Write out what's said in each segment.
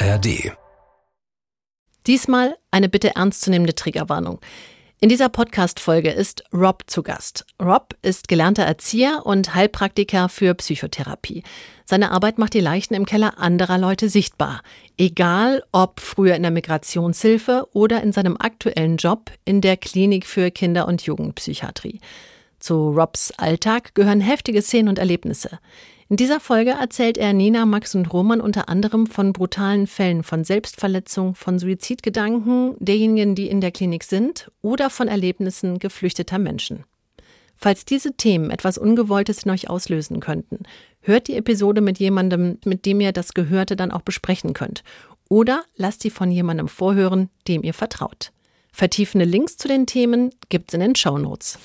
ARD. Diesmal eine bitte ernstzunehmende Triggerwarnung. In dieser Podcast-Folge ist Rob zu Gast. Rob ist gelernter Erzieher und Heilpraktiker für Psychotherapie. Seine Arbeit macht die Leichen im Keller anderer Leute sichtbar. Egal ob früher in der Migrationshilfe oder in seinem aktuellen Job in der Klinik für Kinder- und Jugendpsychiatrie. Zu Robs Alltag gehören heftige Szenen und Erlebnisse. In dieser Folge erzählt er Nina, Max und Roman unter anderem von brutalen Fällen von Selbstverletzung, von Suizidgedanken derjenigen, die in der Klinik sind oder von Erlebnissen geflüchteter Menschen. Falls diese Themen etwas Ungewolltes in euch auslösen könnten, hört die Episode mit jemandem, mit dem ihr das Gehörte dann auch besprechen könnt. Oder lasst sie von jemandem vorhören, dem ihr vertraut. Vertiefende Links zu den Themen gibt's in den Shownotes.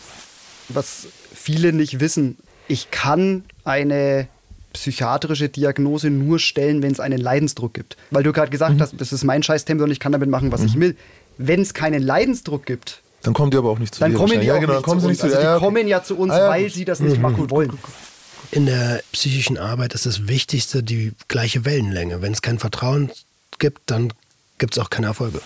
Was viele nicht wissen, ich kann eine psychiatrische Diagnose nur stellen, wenn es einen Leidensdruck gibt. Weil du gerade gesagt mhm. hast, das ist mein Scheißthema und ich kann damit machen, was mhm. ich will. Wenn es keinen Leidensdruck gibt, dann kommen die aber auch nicht zu dann dir. Kommen die ja, genau, dann kommen sie nicht zu uns. Also die kommen ja zu uns, ah, weil sie das nicht mhm. machen wollen. In der psychischen Arbeit ist das Wichtigste die gleiche Wellenlänge. Wenn es kein Vertrauen gibt, dann gibt es auch keine Erfolge.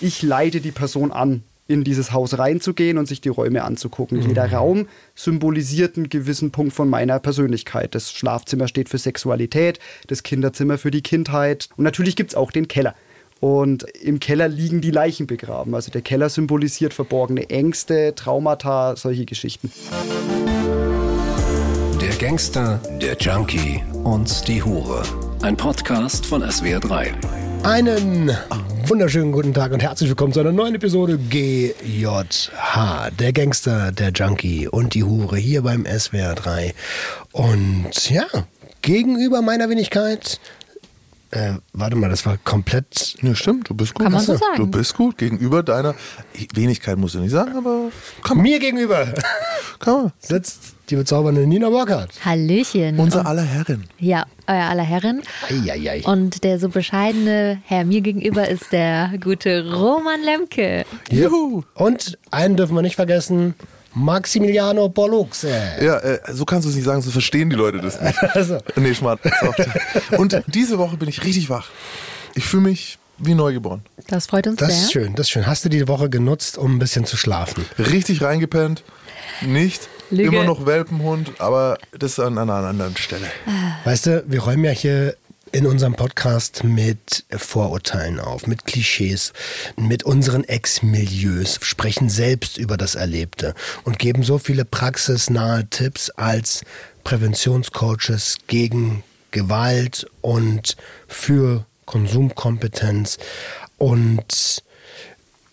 Ich leite die Person an in dieses Haus reinzugehen und sich die Räume anzugucken. Mhm. Jeder Raum symbolisiert einen gewissen Punkt von meiner Persönlichkeit. Das Schlafzimmer steht für Sexualität, das Kinderzimmer für die Kindheit und natürlich gibt es auch den Keller. Und im Keller liegen die Leichen begraben. Also der Keller symbolisiert verborgene Ängste, Traumata, solche Geschichten. Der Gangster, der Junkie und die Hure. Ein Podcast von SWR3. Einen wunderschönen guten Tag und herzlich willkommen zu einer neuen Episode GJH. Der Gangster, der Junkie und die Hure hier beim SWR 3. Und ja, gegenüber meiner Wenigkeit äh, warte mal, das war komplett. Ja, stimmt, du bist gut. Kann man so sagen. Du bist gut gegenüber deiner Wenigkeit, musst du nicht sagen, aber. Kann Mir gegenüber kann man. sitzt die bezaubernde Nina Burkhardt. Hallöchen. Unser aller Herrin. Ja, euer aller Herrin. Eieiei. Und der so bescheidene Herr mir gegenüber ist der gute Roman Lemke. Juhu. Und einen dürfen wir nicht vergessen. Maximiliano Pollux. Ja, äh, so kannst du es nicht sagen, so verstehen die Leute das nicht. also. Nee, Schmarrn. Und diese Woche bin ich richtig wach. Ich fühle mich wie neugeboren. Das freut uns das sehr. Das ist schön, das ist schön. Hast du die Woche genutzt, um ein bisschen zu schlafen? Richtig reingepennt. Nicht. Lüge. Immer noch Welpenhund, aber das ist an einer anderen Stelle. Weißt du, wir räumen ja hier in unserem Podcast mit Vorurteilen auf, mit Klischees, mit unseren Ex-Milieus, sprechen selbst über das Erlebte und geben so viele praxisnahe Tipps als Präventionscoaches gegen Gewalt und für Konsumkompetenz. Und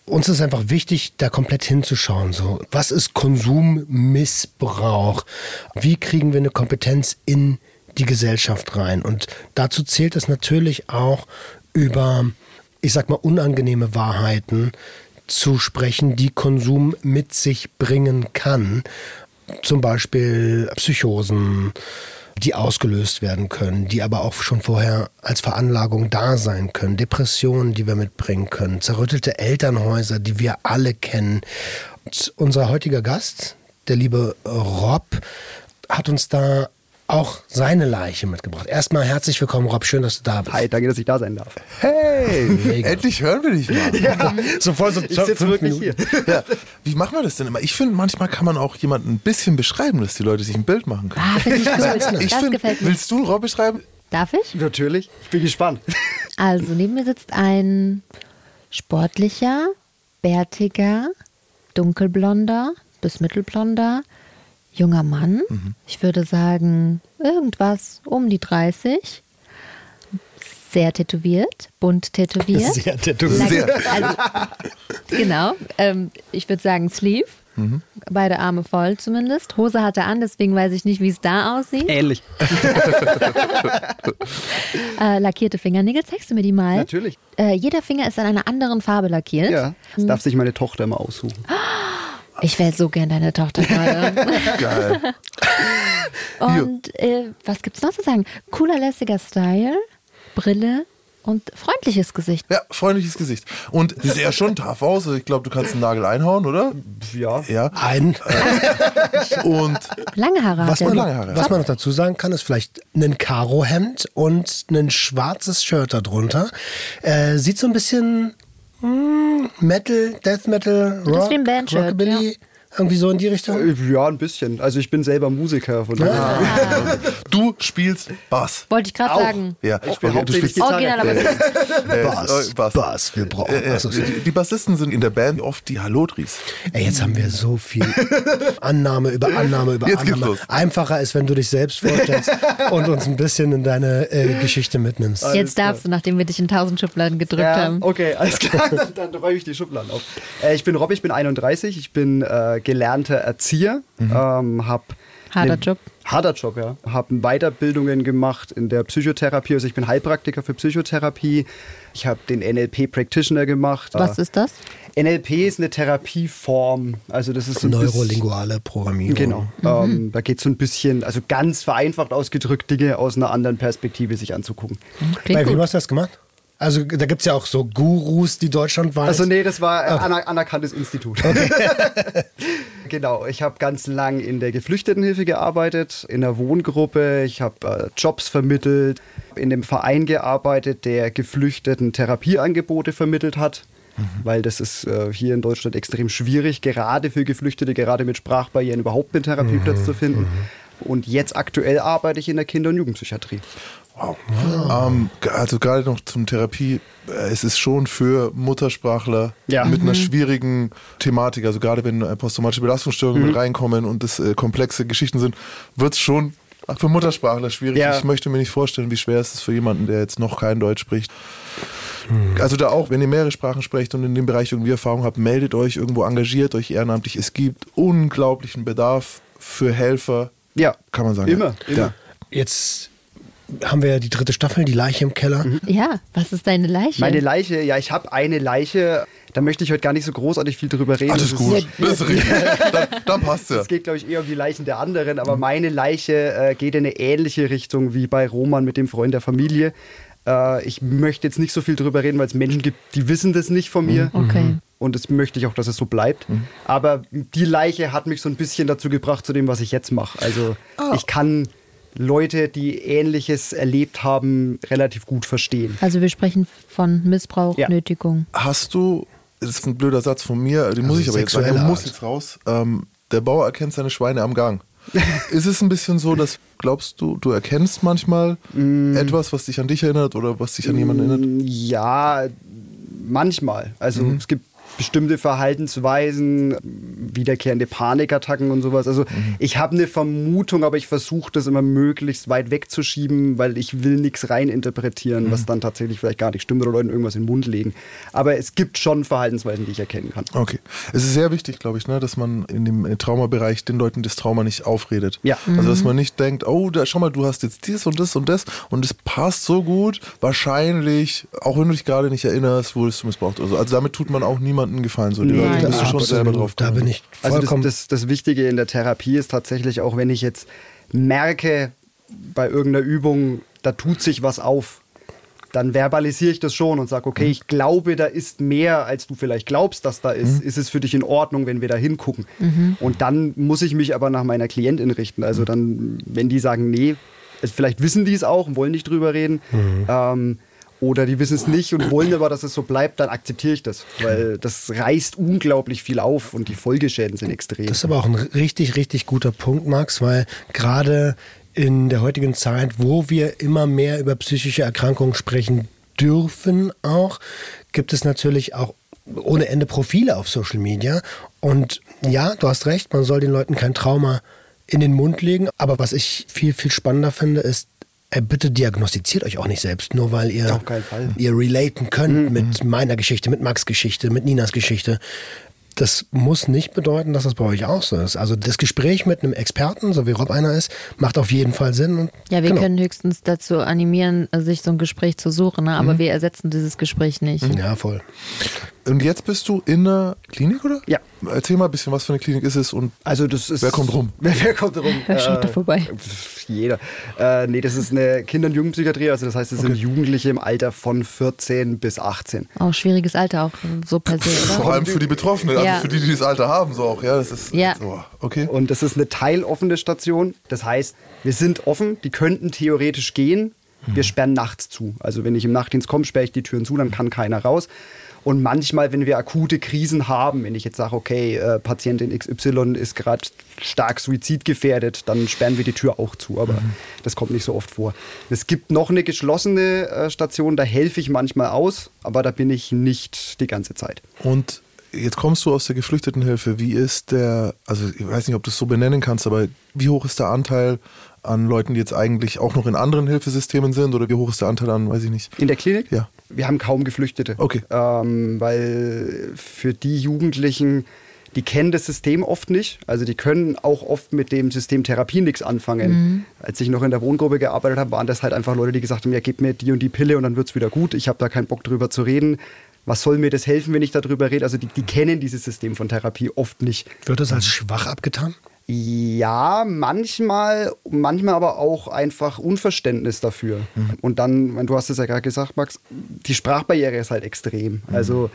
uns ist einfach wichtig, da komplett hinzuschauen. So, was ist Konsummissbrauch? Wie kriegen wir eine Kompetenz in die Gesellschaft rein. Und dazu zählt es natürlich auch über, ich sag mal, unangenehme Wahrheiten zu sprechen, die Konsum mit sich bringen kann. Zum Beispiel Psychosen, die ausgelöst werden können, die aber auch schon vorher als Veranlagung da sein können, Depressionen, die wir mitbringen können, zerrüttelte Elternhäuser, die wir alle kennen. Und unser heutiger Gast, der liebe Rob, hat uns da auch seine Leiche mitgebracht. Erstmal herzlich willkommen, Rob. Schön, dass du da bist. Hi, danke, dass ich da sein darf. Hey, Mega. endlich hören wir dich mal. ja, sofort so ich sitze wirklich Minuten. hier. Ja. Wie machen wir das denn immer? Ich finde, manchmal kann man auch jemanden ein bisschen beschreiben, dass die Leute sich ein Bild machen können. Ah, finde ich ich das find, gefällt mir. Willst du Rob beschreiben? Darf ich? Natürlich. Ich bin gespannt. Also, neben mir sitzt ein sportlicher, bärtiger, dunkelblonder bis mittelblonder, junger Mann. Mhm. Ich würde sagen, irgendwas um die 30. Sehr tätowiert, bunt tätowiert. Sehr tätowiert. Also, genau. Ähm, ich würde sagen Sleeve. Mhm. Beide Arme voll zumindest. Hose hat er an, deswegen weiß ich nicht, wie es da aussieht. Ähnlich. äh, lackierte Fingernägel, zeigst du mir die mal? Natürlich. Äh, jeder Finger ist in einer anderen Farbe lackiert. Ja, das darf sich meine Tochter immer aussuchen. Ich wäre so gern deine Tochter gerade. Geil. Und äh, was gibt's noch zu sagen? Cooler, lässiger Style, Brille Und freundliches Gesicht. Ja, freundliches Gesicht. Und sie sieht ja schon tough aus. Also ich glaube, du kannst einen Nagel einhauen, oder? Ja. Ja. Ein, Und Lange Haare was man, lange Haare. was man noch dazu sagen kann, ist vielleicht ein Karohemd und ein schwarzes Shirt darunter. Äh, sieht so ein bisschen Metal, Death Metal, Rock, Rockabilly, irgendwie so in die Richtung. Äh, Ja, ein bisschen. Also ich bin selber Musiker. Von daher. du spielst Bass. Wollte ich gerade sagen. Ja, Ich bin okay, du spielst Original, aber ist äh, Bass, Bass. Bass, wir brauchen. Äh, äh, die, die Bassisten sind in der Band oft die Hallodris. Ey, jetzt haben wir so viel Annahme über Annahme über Jetzt geht's Annahme. los. Einfacher ist, wenn du dich selbst vorstellst und uns ein bisschen in deine äh, Geschichte mitnimmst. Jetzt darfst du, nachdem wir dich in tausend Schubladen gedrückt Ja, haben. okay, alles klar. Dann räume ich die Schubladen auf. Äh, ich bin Rob, ich bin 31, ich bin äh, gelernter Erzieher, ähm, hab Harter ne- Job. Harter Job, ja. Habe Weiterbildungen gemacht in der Psychotherapie. Also ich bin Heilpraktiker für Psychotherapie. Ich habe den NLP Practitioner gemacht. Was Äh, ist das? NLP ist eine Therapieform. Also das ist so Neurolinguale Programmierung. Genau. Ähm, da geht es so ein bisschen, also ganz vereinfacht ausgedrückt, Dinge aus einer anderen Perspektive sich anzugucken. Klingt Bei wem hast du das gemacht? Also da gibt es ja auch so Gurus, die deutschlandweit. Also nee, das war ein aner anerkanntes Institut. genau, ich habe ganz lang in der Geflüchtetenhilfe gearbeitet, in der Wohngruppe, ich habe äh, Jobs vermittelt, in dem Verein gearbeitet, der Geflüchteten Therapieangebote vermittelt hat. Weil das ist äh, hier in Deutschland extrem schwierig, gerade für Geflüchtete, gerade mit Sprachbarrieren überhaupt einen Therapieplatz zu finden. Und jetzt aktuell arbeite ich in der Kinder- und Jugendpsychiatrie. Wow. Ähm, also gerade noch zum Therapie, äh, es ist schon für Muttersprachler Ja. mit einer schwierigen Thematik, also gerade wenn posttraumatische Belastungsstörungen mit reinkommen und das äh, komplexe Geschichten sind, wird es schon für Muttersprachler schwierig. Ja. Ich möchte mir nicht vorstellen, wie schwer es ist für jemanden, der jetzt noch kein Deutsch spricht. Also da auch, wenn ihr mehrere Sprachen sprecht und in dem Bereich irgendwie Erfahrung habt, meldet euch irgendwo, engagiert euch ehrenamtlich. Es gibt unglaublichen Bedarf für Helfer. Ja, Kann man sagen. Immer, ja. immer. Ja. Jetzt haben wir ja die dritte Staffel, die Leiche im Keller. Ja, was ist deine Leiche? Meine Leiche, ja, ich habe eine Leiche. Da möchte ich heute gar nicht so großartig viel drüber reden. Alles Das gut. Ist, Das ist richtig. Dann, dann passt ja. es geht, glaube ich, eher um die Leichen der anderen. Aber meine Leiche äh, geht in eine ähnliche Richtung wie bei Roman mit dem Freund der Familie. Äh, ich möchte jetzt nicht so viel drüber reden, weil es Menschen gibt, die wissen das nicht von mir. Okay. Und das möchte ich auch, dass es so bleibt. Aber die Leiche hat mich so ein bisschen dazu gebracht, zu dem, was ich jetzt mache. Also ich kann Leute, die Ähnliches erlebt haben, relativ gut verstehen. Also wir sprechen von Missbrauch, Ja. Nötigung. Hast du, das ist ein blöder Satz von mir, den muss ich aber jetzt sagen, der muss jetzt raus. Ähm, der Bauer erkennt seine Schweine am Gang. ist es ein bisschen so, dass glaubst du, du erkennst manchmal etwas, was dich an dich erinnert oder was dich an jemanden erinnert? Ja, manchmal. Also es gibt bestimmte Verhaltensweisen, wiederkehrende Panikattacken und sowas. Also ich habe eine Vermutung, aber ich versuche das immer möglichst weit wegzuschieben, weil ich will nichts reininterpretieren, was dann tatsächlich vielleicht gar nicht stimmt oder Leuten irgendwas in den Mund legen. Aber es gibt schon Verhaltensweisen, die ich erkennen kann. Okay. Es ist sehr wichtig, glaube ich, ne, dass man in dem äh, Traumabereich den Leuten das Trauma nicht aufredet. Ja. Also, dass man nicht denkt, oh, da, schau mal, du hast jetzt dies und das und das und es passt so gut. Wahrscheinlich, auch wenn du dich gerade nicht erinnerst, wurdest du missbraucht. Also, also damit tut man auch niemandem Gefallen. So, die Leute das müssen schon Absolut. selber drauf Da bin ich Also das, vollkommen. das, das Wichtige in der Therapie ist tatsächlich auch, wenn ich jetzt merke, bei irgendeiner Übung, da tut sich was auf, dann verbalisiere ich das schon und sage, okay, ich glaube, da ist mehr, als du vielleicht glaubst, dass da ist. Ist es für dich in Ordnung, wenn wir da hingucken? Und dann muss ich mich aber nach meiner Klientin richten. Also dann, wenn die sagen, nee, also vielleicht wissen die es auch und wollen nicht drüber reden. Ähm, oder die wissen es nicht und wollen aber, dass es so bleibt, dann akzeptiere ich das. Weil das reißt unglaublich viel auf und die Folgeschäden sind extrem. Das ist aber auch ein richtig, richtig guter Punkt, Max, weil gerade in der heutigen Zeit, wo wir immer mehr über psychische Erkrankungen sprechen dürfen, auch, gibt es natürlich auch ohne Ende Profile auf Social Media. Und ja, du hast recht, man soll den Leuten kein Trauma in den Mund legen. Aber was ich viel, viel spannender finde, ist, bitte diagnostiziert euch auch nicht selbst, nur weil ihr, ihr relaten könnt mit meiner Geschichte, mit Max Geschichte, mit Ninas Geschichte. Das muss nicht bedeuten, dass das bei euch auch so ist. Also das Gespräch mit einem Experten, so wie Rob einer ist, macht auf jeden Fall Sinn. Und Ja, wir genau. können höchstens dazu animieren, sich so ein Gespräch zu suchen, ne? aber Mhm. wir ersetzen dieses Gespräch nicht. Ja, voll. Und jetzt bist du in einer Klinik, oder? Ja. Erzähl mal ein bisschen, was für eine Klinik ist es und Also das ist. Wer kommt rum? Wer, wer kommt rum? Wer schaut da vorbei? Jeder. Äh, nee, das ist eine Kinder- und Jugendpsychiatrie. Also das heißt, es sind Jugendliche im Alter von 14 bis 18. Auch schwieriges Alter, auch so per se, vor oder? allem für die Betroffenen, also Ja. für die, die das Alter haben, so auch. Ja, das ist. Ja. So, okay. Und das ist eine teiloffene Station. Das heißt, wir sind offen, die könnten theoretisch gehen. Wir sperren nachts zu. Also wenn ich im Nachtdienst komme, sperre ich die Türen zu, dann kann keiner raus. Und manchmal, wenn wir akute Krisen haben, wenn ich jetzt sage, okay, äh, Patientin XY ist gerade stark suizidgefährdet, dann sperren wir die Tür auch zu. Aber das kommt nicht so oft vor. Es gibt noch eine geschlossene äh, Station, da helfe ich manchmal aus, aber da bin ich nicht die ganze Zeit. Und jetzt kommst du aus der Geflüchtetenhilfe. Wie ist der, also ich weiß nicht, ob du es so benennen kannst, aber wie hoch ist der Anteil an Leuten, die jetzt eigentlich auch noch in anderen Hilfesystemen sind? Oder wie hoch ist der Anteil an, weiß ich nicht? In der Klinik? Ja. Wir haben kaum Geflüchtete. Okay. Ähm, weil für die Jugendlichen, die kennen das System oft nicht. Also die können auch oft mit dem System Therapie nichts anfangen. Als ich noch in der Wohngruppe gearbeitet habe, waren das halt einfach Leute, die gesagt haben, ja, gib mir die und die Pille und dann wird es wieder gut. Ich habe da keinen Bock drüber zu reden. Was soll mir das helfen, wenn ich darüber rede? Also die, die kennen dieses System von Therapie oft nicht. Wird das als schwach abgetan? Ja, manchmal, manchmal aber auch einfach Unverständnis dafür. Und dann, du hast es ja gerade gesagt, Max, die Sprachbarriere ist halt extrem. Also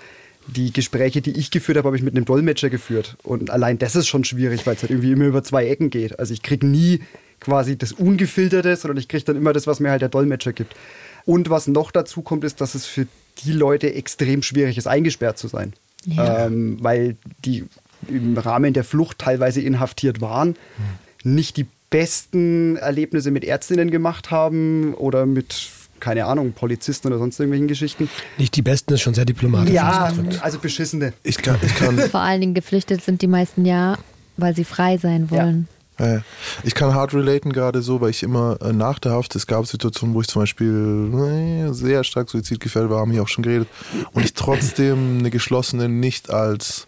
die Gespräche, die ich geführt habe, habe ich mit einem Dolmetscher geführt. Und allein das ist schon schwierig, weil es halt irgendwie immer über zwei Ecken geht. Also ich kriege nie quasi das Ungefilterte, sondern ich kriege dann immer das, was mir halt der Dolmetscher gibt. Und was noch dazu kommt, ist, dass es für die Leute extrem schwierig ist, eingesperrt zu sein. Ja. Ähm, weil die im Rahmen der Flucht teilweise inhaftiert waren, nicht die besten Erlebnisse mit Ärztinnen gemacht haben oder mit, keine Ahnung, Polizisten oder sonst irgendwelchen Geschichten. Nicht die besten ist schon sehr diplomatisch Ja, also beschissene. Ich kann, ich kann, Vor allen Dingen geflüchtet sind die meisten ja, weil sie frei sein wollen. äh, ich kann hart relaten gerade so, weil ich immer äh, nach der Haft, es gab Situationen, wo ich zum Beispiel äh, sehr stark suizidgefährdet war, haben wir auch schon geredet, und ich trotzdem eine geschlossene nicht als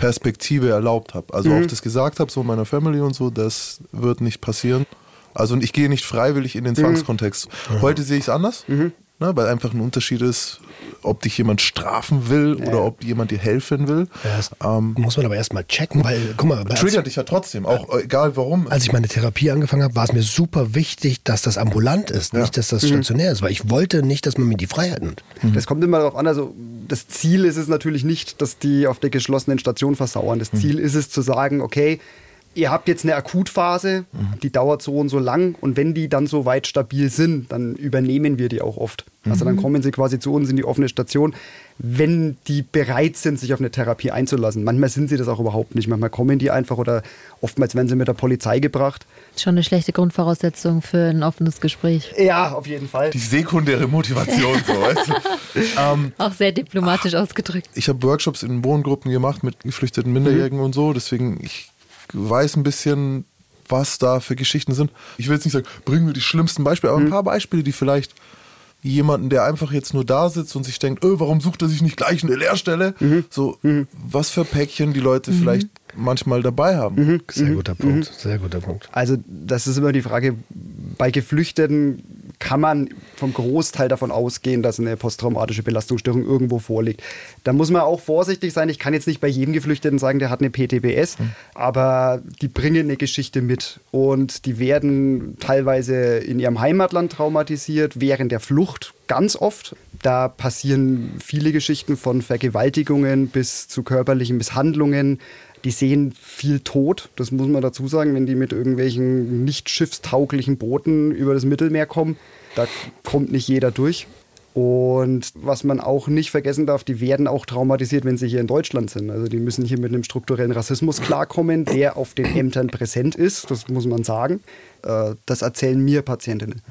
Perspektive erlaubt habe. Also auch das gesagt habe, so meiner Family und so, das wird nicht passieren. Also und ich gehe nicht freiwillig in den Zwangskontext. Heute sehe ich es anders, ne, weil einfach ein Unterschied ist, ob dich jemand strafen will oder ob jemand dir helfen will. Ja, das Ähm, muss man aber erstmal checken, weil, guck mal, als, triggert dich ja trotzdem, auch äh, egal warum. als ich meine Therapie angefangen habe, war es mir super wichtig, dass das ambulant ist, nicht, dass das stationär ist, weil ich wollte nicht, dass man mir die Freiheit nimmt. Das kommt immer darauf an. Also das Ziel ist es natürlich nicht, dass die auf der geschlossenen Station versauern. Das Ziel ist es zu sagen, okay, ihr habt jetzt eine Akutphase, die dauert so und so lang und wenn die dann so weit stabil sind, dann übernehmen wir die auch oft. Also dann kommen sie quasi zu uns in die offene Station, wenn die bereit sind, sich auf eine Therapie einzulassen. Manchmal sind sie das auch überhaupt nicht. Manchmal kommen die einfach oder oftmals werden sie mit der Polizei gebracht. Schon eine schlechte Grundvoraussetzung für ein offenes Gespräch. Ja, auf jeden Fall. die sekundäre Motivation, so, weißt du? ähm, Auch sehr diplomatisch ausgedrückt. ich habe Workshops in Wohngruppen gemacht mit geflüchteten Minderjährigen und so, deswegen ich weiß ein bisschen, was da für Geschichten sind. Ich will jetzt nicht sagen, bringen wir die schlimmsten Beispiele, aber ein paar Beispiele, die vielleicht jemanden, der einfach jetzt nur da sitzt und sich denkt, öh, warum sucht er sich nicht gleich eine Lehrstelle? So, was für Päckchen die Leute vielleicht manchmal dabei haben. Sehr guter Punkt, sehr guter Punkt. Also das ist immer die Frage, bei Geflüchteten kann man vom Großteil davon ausgehen, dass eine posttraumatische Belastungsstörung irgendwo vorliegt. Da muss man auch vorsichtig sein. Ich kann jetzt nicht bei jedem Geflüchteten sagen, der hat eine PTBS, aber die bringen eine Geschichte mit und die werden teilweise in ihrem Heimatland traumatisiert, während der Flucht ganz oft. Da passieren viele Geschichten von Vergewaltigungen bis zu körperlichen Misshandlungen. Die sehen viel Tod, das muss man dazu sagen, wenn die mit irgendwelchen nicht schiffstauglichen Booten über das Mittelmeer kommen. Da kommt nicht jeder durch. Und was man auch nicht vergessen darf, die werden auch traumatisiert, wenn sie hier in Deutschland sind. Also die müssen hier mit einem strukturellen Rassismus klarkommen, der auf den Ämtern präsent ist, das muss man sagen. Äh, Das erzählen mir Patientinnen.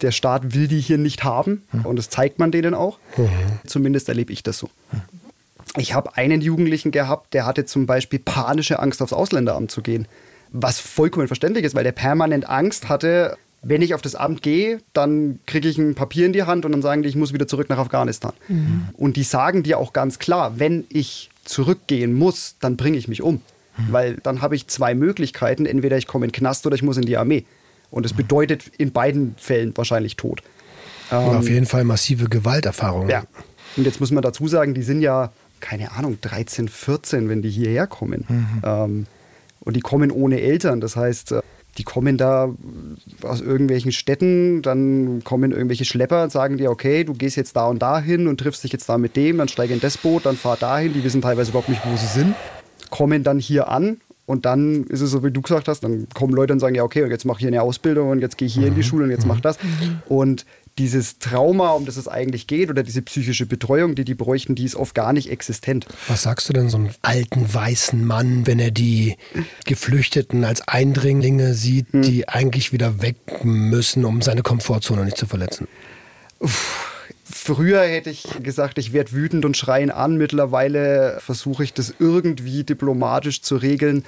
Der Staat will die hier nicht haben und das zeigt man denen auch. Zumindest erlebe ich das so. Ich habe einen Jugendlichen gehabt, der hatte zum Beispiel panische Angst, aufs Ausländeramt zu gehen. Was vollkommen verständlich ist, weil der permanent Angst hatte, wenn ich auf das Amt gehe, dann kriege ich ein Papier in die Hand und dann sagen die, ich muss wieder zurück nach Afghanistan. Und die sagen dir auch ganz klar, wenn ich zurückgehen muss, dann bringe ich mich um. Weil dann habe ich zwei Möglichkeiten, entweder ich komme in den Knast oder ich muss in die Armee. Und das bedeutet in beiden Fällen wahrscheinlich Tod. Und auf jeden Fall massive Gewalterfahrungen. Ja. Und jetzt muss man dazu sagen, die sind ja keine Ahnung, 13, 14, wenn die hierher kommen. Ähm, und die kommen ohne Eltern. Das heißt, äh, die kommen da aus irgendwelchen Städten, dann kommen irgendwelche Schlepper und sagen dir, okay, du gehst jetzt da und da hin und triffst dich jetzt da mit dem, dann steig in das Boot, dann fahr dahin. Die wissen teilweise überhaupt nicht, wo sie sind. Kommen dann hier an und dann ist es so, wie du gesagt hast, dann kommen Leute und sagen, ja, okay, und jetzt mache ich hier eine Ausbildung und jetzt gehe ich hier in die Schule und jetzt mach das. Und dieses Trauma, um das es eigentlich geht, oder diese psychische Betreuung, die die bräuchten, die ist oft gar nicht existent. Was sagst du denn so einem alten weißen Mann, wenn er die Geflüchteten als Eindringlinge sieht, die eigentlich wieder weg müssen, um seine Komfortzone nicht zu verletzen? Früher hätte ich gesagt, ich werde wütend und schreien an. Mittlerweile versuche ich das irgendwie diplomatisch zu regeln.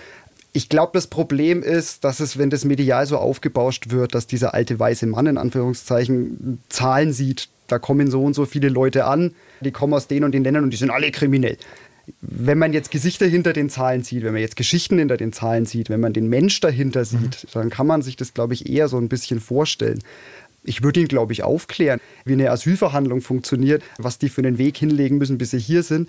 Ich glaube, das Problem ist, dass es, wenn das medial so aufgebauscht wird, dass dieser alte weiße Mann in Anführungszeichen Zahlen sieht, da kommen so und so viele Leute an, die kommen aus den und den Ländern und die sind alle kriminell. Wenn man jetzt Gesichter hinter den Zahlen sieht, wenn man jetzt Geschichten hinter den Zahlen sieht, wenn man den Mensch dahinter sieht, dann kann man sich das, glaube ich, eher so ein bisschen vorstellen. Ich würde ihn, glaube ich, aufklären, wie eine Asylverhandlung funktioniert, was die für einen Weg hinlegen müssen, bis sie hier sind.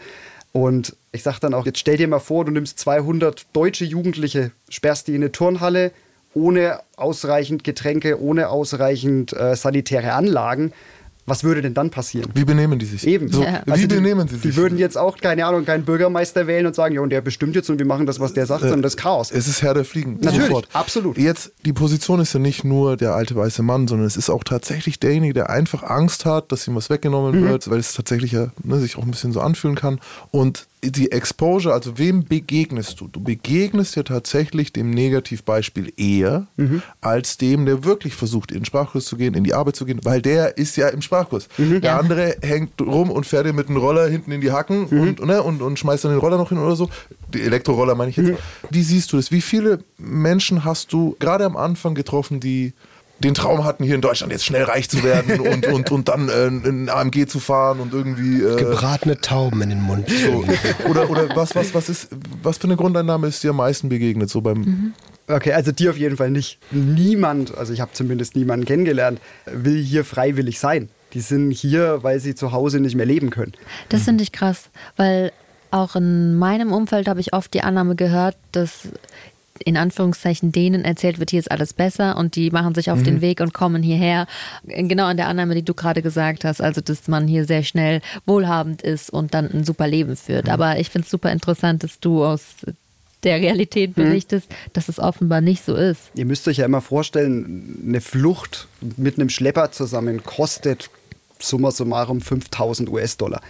Und ich sage dann auch, jetzt stell dir mal vor, du nimmst 200 deutsche Jugendliche, sperrst die in eine Turnhalle ohne ausreichend Getränke, ohne ausreichend äh, sanitäre Anlagen. Was würde denn dann passieren? Wie benehmen die sich? Eben. So, Ja. Wie Also die- benehmen sie sich? Die würden jetzt auch, keine Ahnung, keinen Bürgermeister wählen und sagen, ja, und der bestimmt jetzt und wir machen das, was der sagt, sondern das ist Chaos. Es ist Herr der Fliegen. Natürlich, Sofort. absolut. Jetzt, die Position ist ja nicht nur der alte weiße Mann, sondern es ist auch tatsächlich derjenige, der einfach Angst hat, dass ihm was weggenommen Mhm. wird, weil es tatsächlich ja, ne, sich auch ein bisschen so anfühlen kann. Und die Exposure, also wem begegnest du? Du begegnest ja tatsächlich dem Negativbeispiel eher Mhm. als dem, der wirklich versucht, in den Sprachkurs zu gehen, in die Arbeit zu gehen, weil der ist ja im Sprachkurs. Mhm. Der andere hängt rum und fährt dir mit einem Roller hinten in die Hacken Mhm. und, ne, und, und schmeißt dann den Roller noch hin oder so. Die Elektroroller meine ich jetzt. Mhm. Wie siehst du das? Wie viele Menschen hast du gerade am Anfang getroffen, die den Traum hatten, hier in Deutschland jetzt schnell reich zu werden und, und, und dann äh, in AMG zu fahren und irgendwie. Äh, Gebratene Tauben in den Mund. so. Oder, oder was, was, was ist, was für eine Grundeinnahme ist dir am meisten begegnet? So beim Okay, also die auf jeden Fall nicht. Niemand, also ich habe zumindest niemanden kennengelernt, will hier freiwillig sein. Die sind hier, weil sie zu Hause nicht mehr leben können. Das finde ich krass, weil auch in meinem Umfeld habe ich oft die Annahme gehört, dass in Anführungszeichen denen erzählt wird, hier ist alles besser und die machen sich auf den Weg und kommen hierher. Genau an der Annahme, die du gerade gesagt hast, also dass man hier sehr schnell wohlhabend ist und dann ein super Leben führt. Aber ich finde es super interessant, dass du aus der Realität berichtest, dass es offenbar nicht so ist. Ihr müsst euch ja immer vorstellen, eine Flucht mit einem Schlepper zusammen kostet summa summarum 5000 US-Dollar.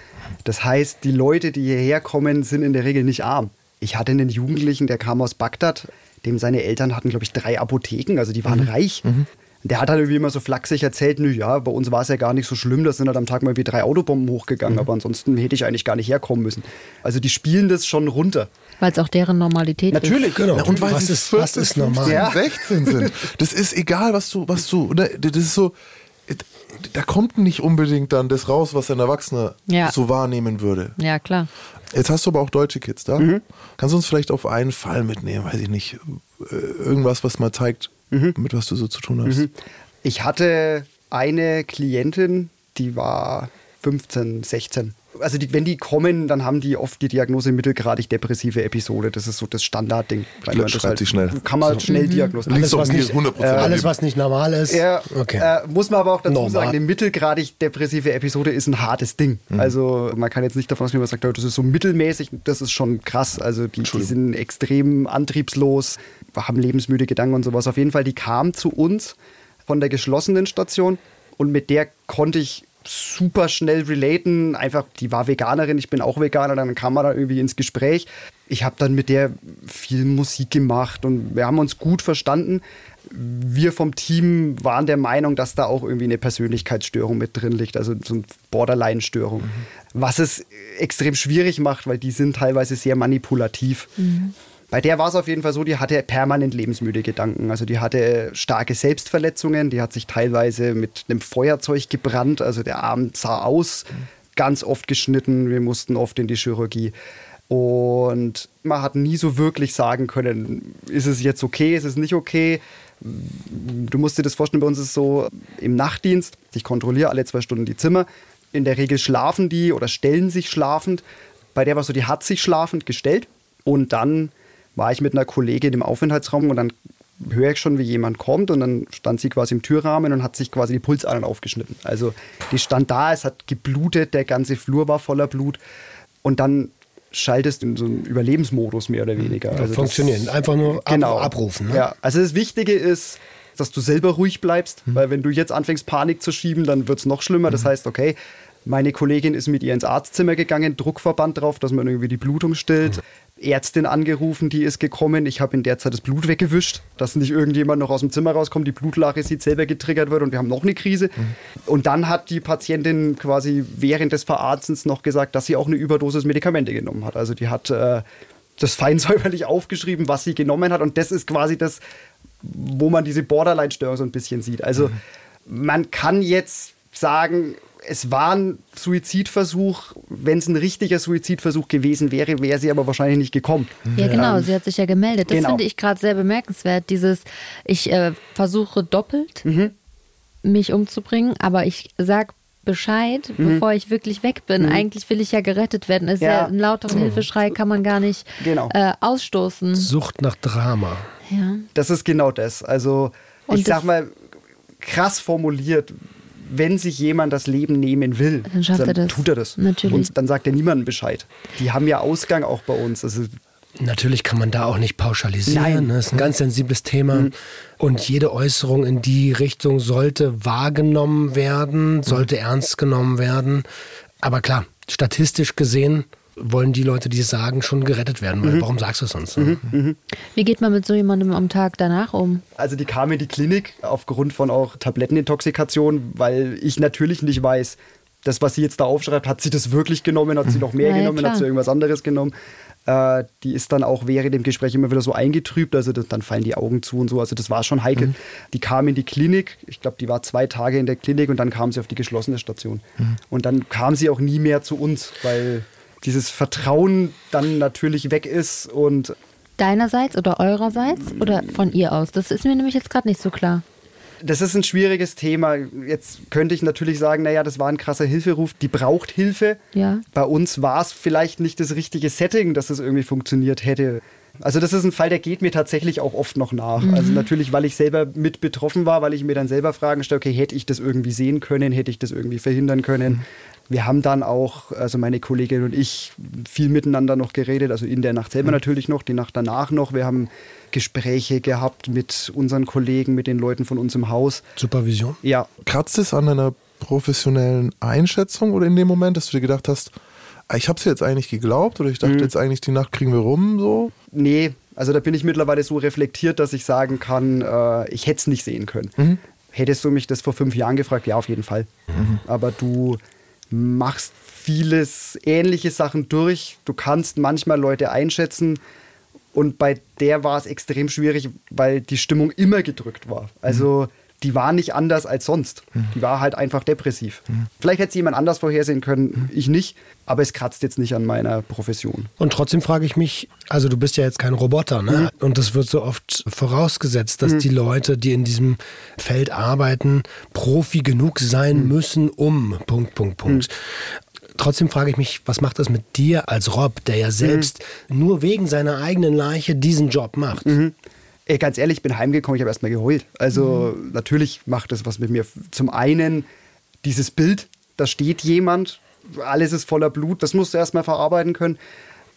Das heißt, die Leute, die hierher kommen, sind in der Regel nicht arm. Ich hatte einen Jugendlichen, der kam aus Bagdad, dem seine Eltern hatten, glaube ich, drei Apotheken, also die waren reich. Der hat halt irgendwie immer so flachsig erzählt, nö, ja, bei uns war es ja gar nicht so schlimm, da sind halt am Tag mal wie drei Autobomben hochgegangen, aber ansonsten hätte ich eigentlich gar nicht herkommen müssen. Also die spielen das schon runter. Weil es auch deren Normalität Natürlich. ist. Genau. Na, und weil was sie ist, was 14, ist normal? 15, Ja. 16 sind. Das ist egal, was du, was du, ne, das ist so, da kommt nicht unbedingt dann das raus, was ein Erwachsener Ja. so wahrnehmen würde. Ja, klar. Jetzt hast du aber auch deutsche Kids da. Mhm. Kannst du uns vielleicht auf einen Fall mitnehmen, weiß ich nicht, äh, irgendwas, was mal zeigt, Mhm. mit was du so zu tun hast? Ich hatte eine Klientin, die war 15, 16. Also die, wenn die kommen, dann haben die oft die Diagnose mittelgradig depressive Episode. Das ist so das Standardding. Schreibt sich schnell. Kann man schnell Liegt diagnostizieren. Alles, was nicht, 100% äh, alles, was nicht normal ist. Ja, Okay. äh, muss man aber auch dazu Normal. sagen, eine mittelgradig depressive Episode ist ein hartes Ding. Mhm. Also man kann jetzt nicht davon ausgehen, man sagt, das ist so mittelmäßig, das ist schon krass. Also die, die sind extrem antriebslos, haben lebensmüde Gedanken und sowas. Auf jeden Fall, die kam zu uns von der geschlossenen Station und mit der konnte ich super schnell relaten. Einfach, die war Veganerin, ich bin auch Veganer, dann kam man da irgendwie ins Gespräch. Ich habe dann mit der viel Musik gemacht und wir haben uns gut verstanden. Wir vom Team waren der Meinung, dass da auch irgendwie eine Persönlichkeitsstörung mit drin liegt, also so eine Borderline-Störung. Was es extrem schwierig macht, weil die sind teilweise sehr manipulativ. Bei der war es auf jeden Fall so, die hatte permanent lebensmüde Gedanken. Also die hatte starke Selbstverletzungen, die hat sich teilweise mit einem Feuerzeug gebrannt, also der Arm sah aus, ganz oft geschnitten, wir mussten oft in die Chirurgie. Und man hat nie so wirklich sagen können, ist es jetzt okay, ist es nicht okay. Du musst dir das vorstellen, bei uns ist es so im Nachtdienst, ich kontrolliere alle zwei Stunden die Zimmer. In der Regel schlafen die oder stellen sich schlafend. Bei der war so, die hat sich schlafend gestellt und dann war ich mit einer Kollegin im Aufenthaltsraum und dann höre ich schon, wie jemand kommt und dann stand sie quasi im Türrahmen und hat sich quasi die Pulsadern aufgeschnitten. Also die stand da, es hat geblutet, der ganze Flur war voller Blut und dann schaltest in so einen Überlebensmodus mehr oder weniger. Ja, Also das- funktionieren. Einfach nur ab, genau. abrufen. Ne? Ja, also das Wichtige ist, dass du selber ruhig bleibst, weil wenn du jetzt anfängst, Panik zu schieben, dann wird es noch schlimmer. Das heißt, okay, meine Kollegin ist mit ihr ins Arztzimmer gegangen, Druckverband drauf, dass man irgendwie die Blutung stillt. Ärztin angerufen, die ist gekommen. Ich habe in der Zeit das Blut weggewischt, dass nicht irgendjemand noch aus dem Zimmer rauskommt, die Blutlache sieht selber getriggert wird und wir haben noch eine Krise. Und dann hat die Patientin quasi während des Verarztens noch gesagt, dass sie auch eine Überdosis Medikamente genommen hat. Also die hat äh, das fein säuberlich aufgeschrieben, was sie genommen hat. Und das ist quasi das, wo man diese Borderline-Störung so ein bisschen sieht. Also man kann jetzt sagen, es war ein Suizidversuch. Wenn es ein richtiger Suizidversuch gewesen wäre, wäre sie aber wahrscheinlich nicht gekommen. Ja, genau, sie hat sich ja gemeldet. Das genau. finde ich gerade sehr bemerkenswert. Dieses, ich äh, versuche doppelt, mich umzubringen, aber ich sag Bescheid, bevor ich wirklich weg bin. Eigentlich will ich ja gerettet werden. Es ist Ja. ja. einen lauteren Hilfeschrei kann man gar nicht Genau. äh, ausstoßen. Sucht nach Drama. Ja. Das ist genau das. Also Und ich sag mal, krass formuliert, wenn sich jemand das Leben nehmen will, Dann schafft er das. tut er das. Natürlich. Und dann sagt er niemandem Bescheid. Die haben ja Ausgang auch bei uns. Also Natürlich kann man da auch nicht pauschalisieren. Nein. Ne? Das ist ein ganz sensibles Thema. Und jede Äußerung in die Richtung sollte wahrgenommen werden, sollte ernst genommen werden. Aber klar, statistisch gesehen wollen die Leute, die es sagen, schon gerettet werden. Weil warum sagst du es sonst? ne? Wie geht man mit so jemandem am Tag danach um? Also die kam in die Klinik aufgrund von auch Tablettenintoxikation, weil ich natürlich nicht weiß, das, was sie jetzt da aufschreibt, hat sie das wirklich genommen, hat sie noch mehr Ja, ja, genommen, klar. hat sie irgendwas anderes genommen. Äh, die ist dann auch während dem Gespräch immer wieder so eingetrübt, also das, dann fallen die Augen zu und so. Also das war schon heikel. Die kam in die Klinik, ich glaube, die war zwei Tage in der Klinik und dann kam sie auf die geschlossene Station. Und dann kam sie auch nie mehr zu uns, weil dieses Vertrauen dann natürlich weg ist und Deinerseits oder eurerseits oder von ihr aus? Das ist mir nämlich jetzt gerade nicht so klar. Das ist ein schwieriges Thema. Jetzt könnte ich natürlich sagen, naja, das war ein krasser Hilferuf, die braucht Hilfe. Ja. Bei uns war es vielleicht nicht das richtige Setting, dass es irgendwie funktioniert hätte. Also das ist ein Fall, der geht mir tatsächlich auch oft noch nach. Also natürlich, weil ich selber mit betroffen war, weil ich mir dann selber Fragen stelle, okay, hätte ich das irgendwie sehen können, hätte ich das irgendwie verhindern können. Wir haben dann auch, also meine Kollegin und ich, viel miteinander noch geredet, also in der Nacht selber natürlich noch, die Nacht danach noch. Wir haben Gespräche gehabt mit unseren Kollegen, mit den Leuten von uns im Haus. Supervision. Ja, Kratzt es an deiner professionellen Einschätzung oder in dem Moment, dass du dir gedacht hast, ah, ich habe es jetzt eigentlich geglaubt oder ich dachte jetzt eigentlich, die Nacht kriegen wir rum so? nee, also da bin ich mittlerweile so reflektiert, dass ich sagen kann, äh, ich hätte es nicht sehen können. Hättest du mich das vor fünf Jahren gefragt, ja, auf jeden Fall. Aber du machst vieles ähnliche Sachen durch. Du kannst manchmal Leute einschätzen. Und bei der war es extrem schwierig, weil die Stimmung immer gedrückt war. Also die war nicht anders als sonst. Die war halt einfach depressiv. Vielleicht hätte es jemand anders vorhersehen können, ich nicht. Aber es kratzt jetzt nicht an meiner Profession. Und trotzdem frage ich mich, also du bist ja jetzt kein Roboter, ne? Und das wird so oft vorausgesetzt, dass die Leute, die in diesem Feld arbeiten, Profi genug sein müssen, um Punkt, Punkt, Punkt. Trotzdem frage ich mich, was macht das mit dir als Rob, der ja selbst nur wegen seiner eigenen Leiche diesen Job macht? Ey, ganz ehrlich, ich bin heimgekommen, ich habe erstmal geheult. Also natürlich macht das was mit mir. Zum einen dieses Bild, da steht jemand, alles ist voller Blut, das musst du erstmal verarbeiten können.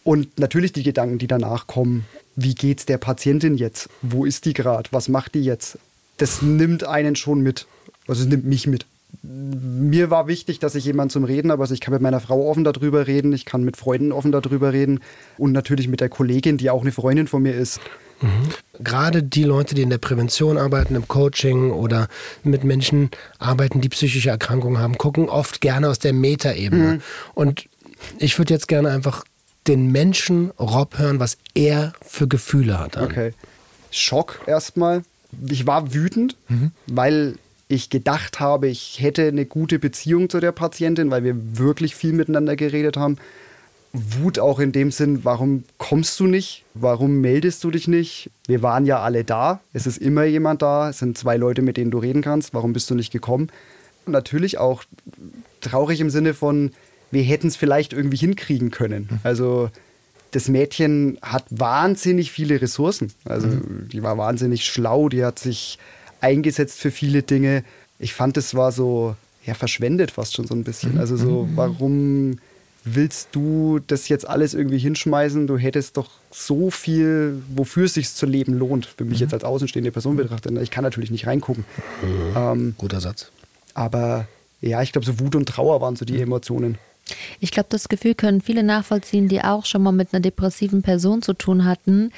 Und natürlich die Gedanken, die danach kommen. Wie geht's der Patientin jetzt? Wo ist die gerade? Was macht die jetzt? Das nimmt einen schon mit. Also es nimmt mich mit. Mir war wichtig, dass ich jemanden zum Reden habe. Also ich kann mit meiner Frau offen darüber reden, ich kann mit Freunden offen darüber reden und natürlich mit der Kollegin, die auch eine Freundin von mir ist. Gerade die Leute, die in der Prävention arbeiten, im Coaching oder mit Menschen arbeiten, die psychische Erkrankungen haben, gucken oft gerne aus der Metaebene. Und ich würde jetzt gerne einfach den Menschen Rob hören, was er für Gefühle hat. Okay. Schock erstmal. Ich war wütend, weil ich gedacht habe, ich hätte eine gute Beziehung zu der Patientin, weil wir wirklich viel miteinander geredet haben. Wut auch in dem Sinn, warum kommst du nicht? Warum meldest du dich nicht? Wir waren ja alle da. Es ist immer jemand da. Es sind zwei Leute, mit denen du reden kannst. Warum bist du nicht gekommen? Und natürlich auch traurig im Sinne von, wir hätten es vielleicht irgendwie hinkriegen können. Also das Mädchen hat wahnsinnig viele Ressourcen. Also die war wahnsinnig schlau, die hat sich eingesetzt für viele Dinge. Ich fand, es war so ja, verschwendet fast schon so ein bisschen. Also so, warum willst du das jetzt alles irgendwie hinschmeißen? Du hättest doch so viel, wofür es sich zu leben lohnt, für mich jetzt als außenstehende Person betrachtet. Ich kann natürlich nicht reingucken. Ähm, Guter Satz. aber ja, ich glaube, so Wut und Trauer waren so die Emotionen. Ich glaube, das Gefühl können viele nachvollziehen, die auch schon mal mit einer depressiven Person zu tun hatten.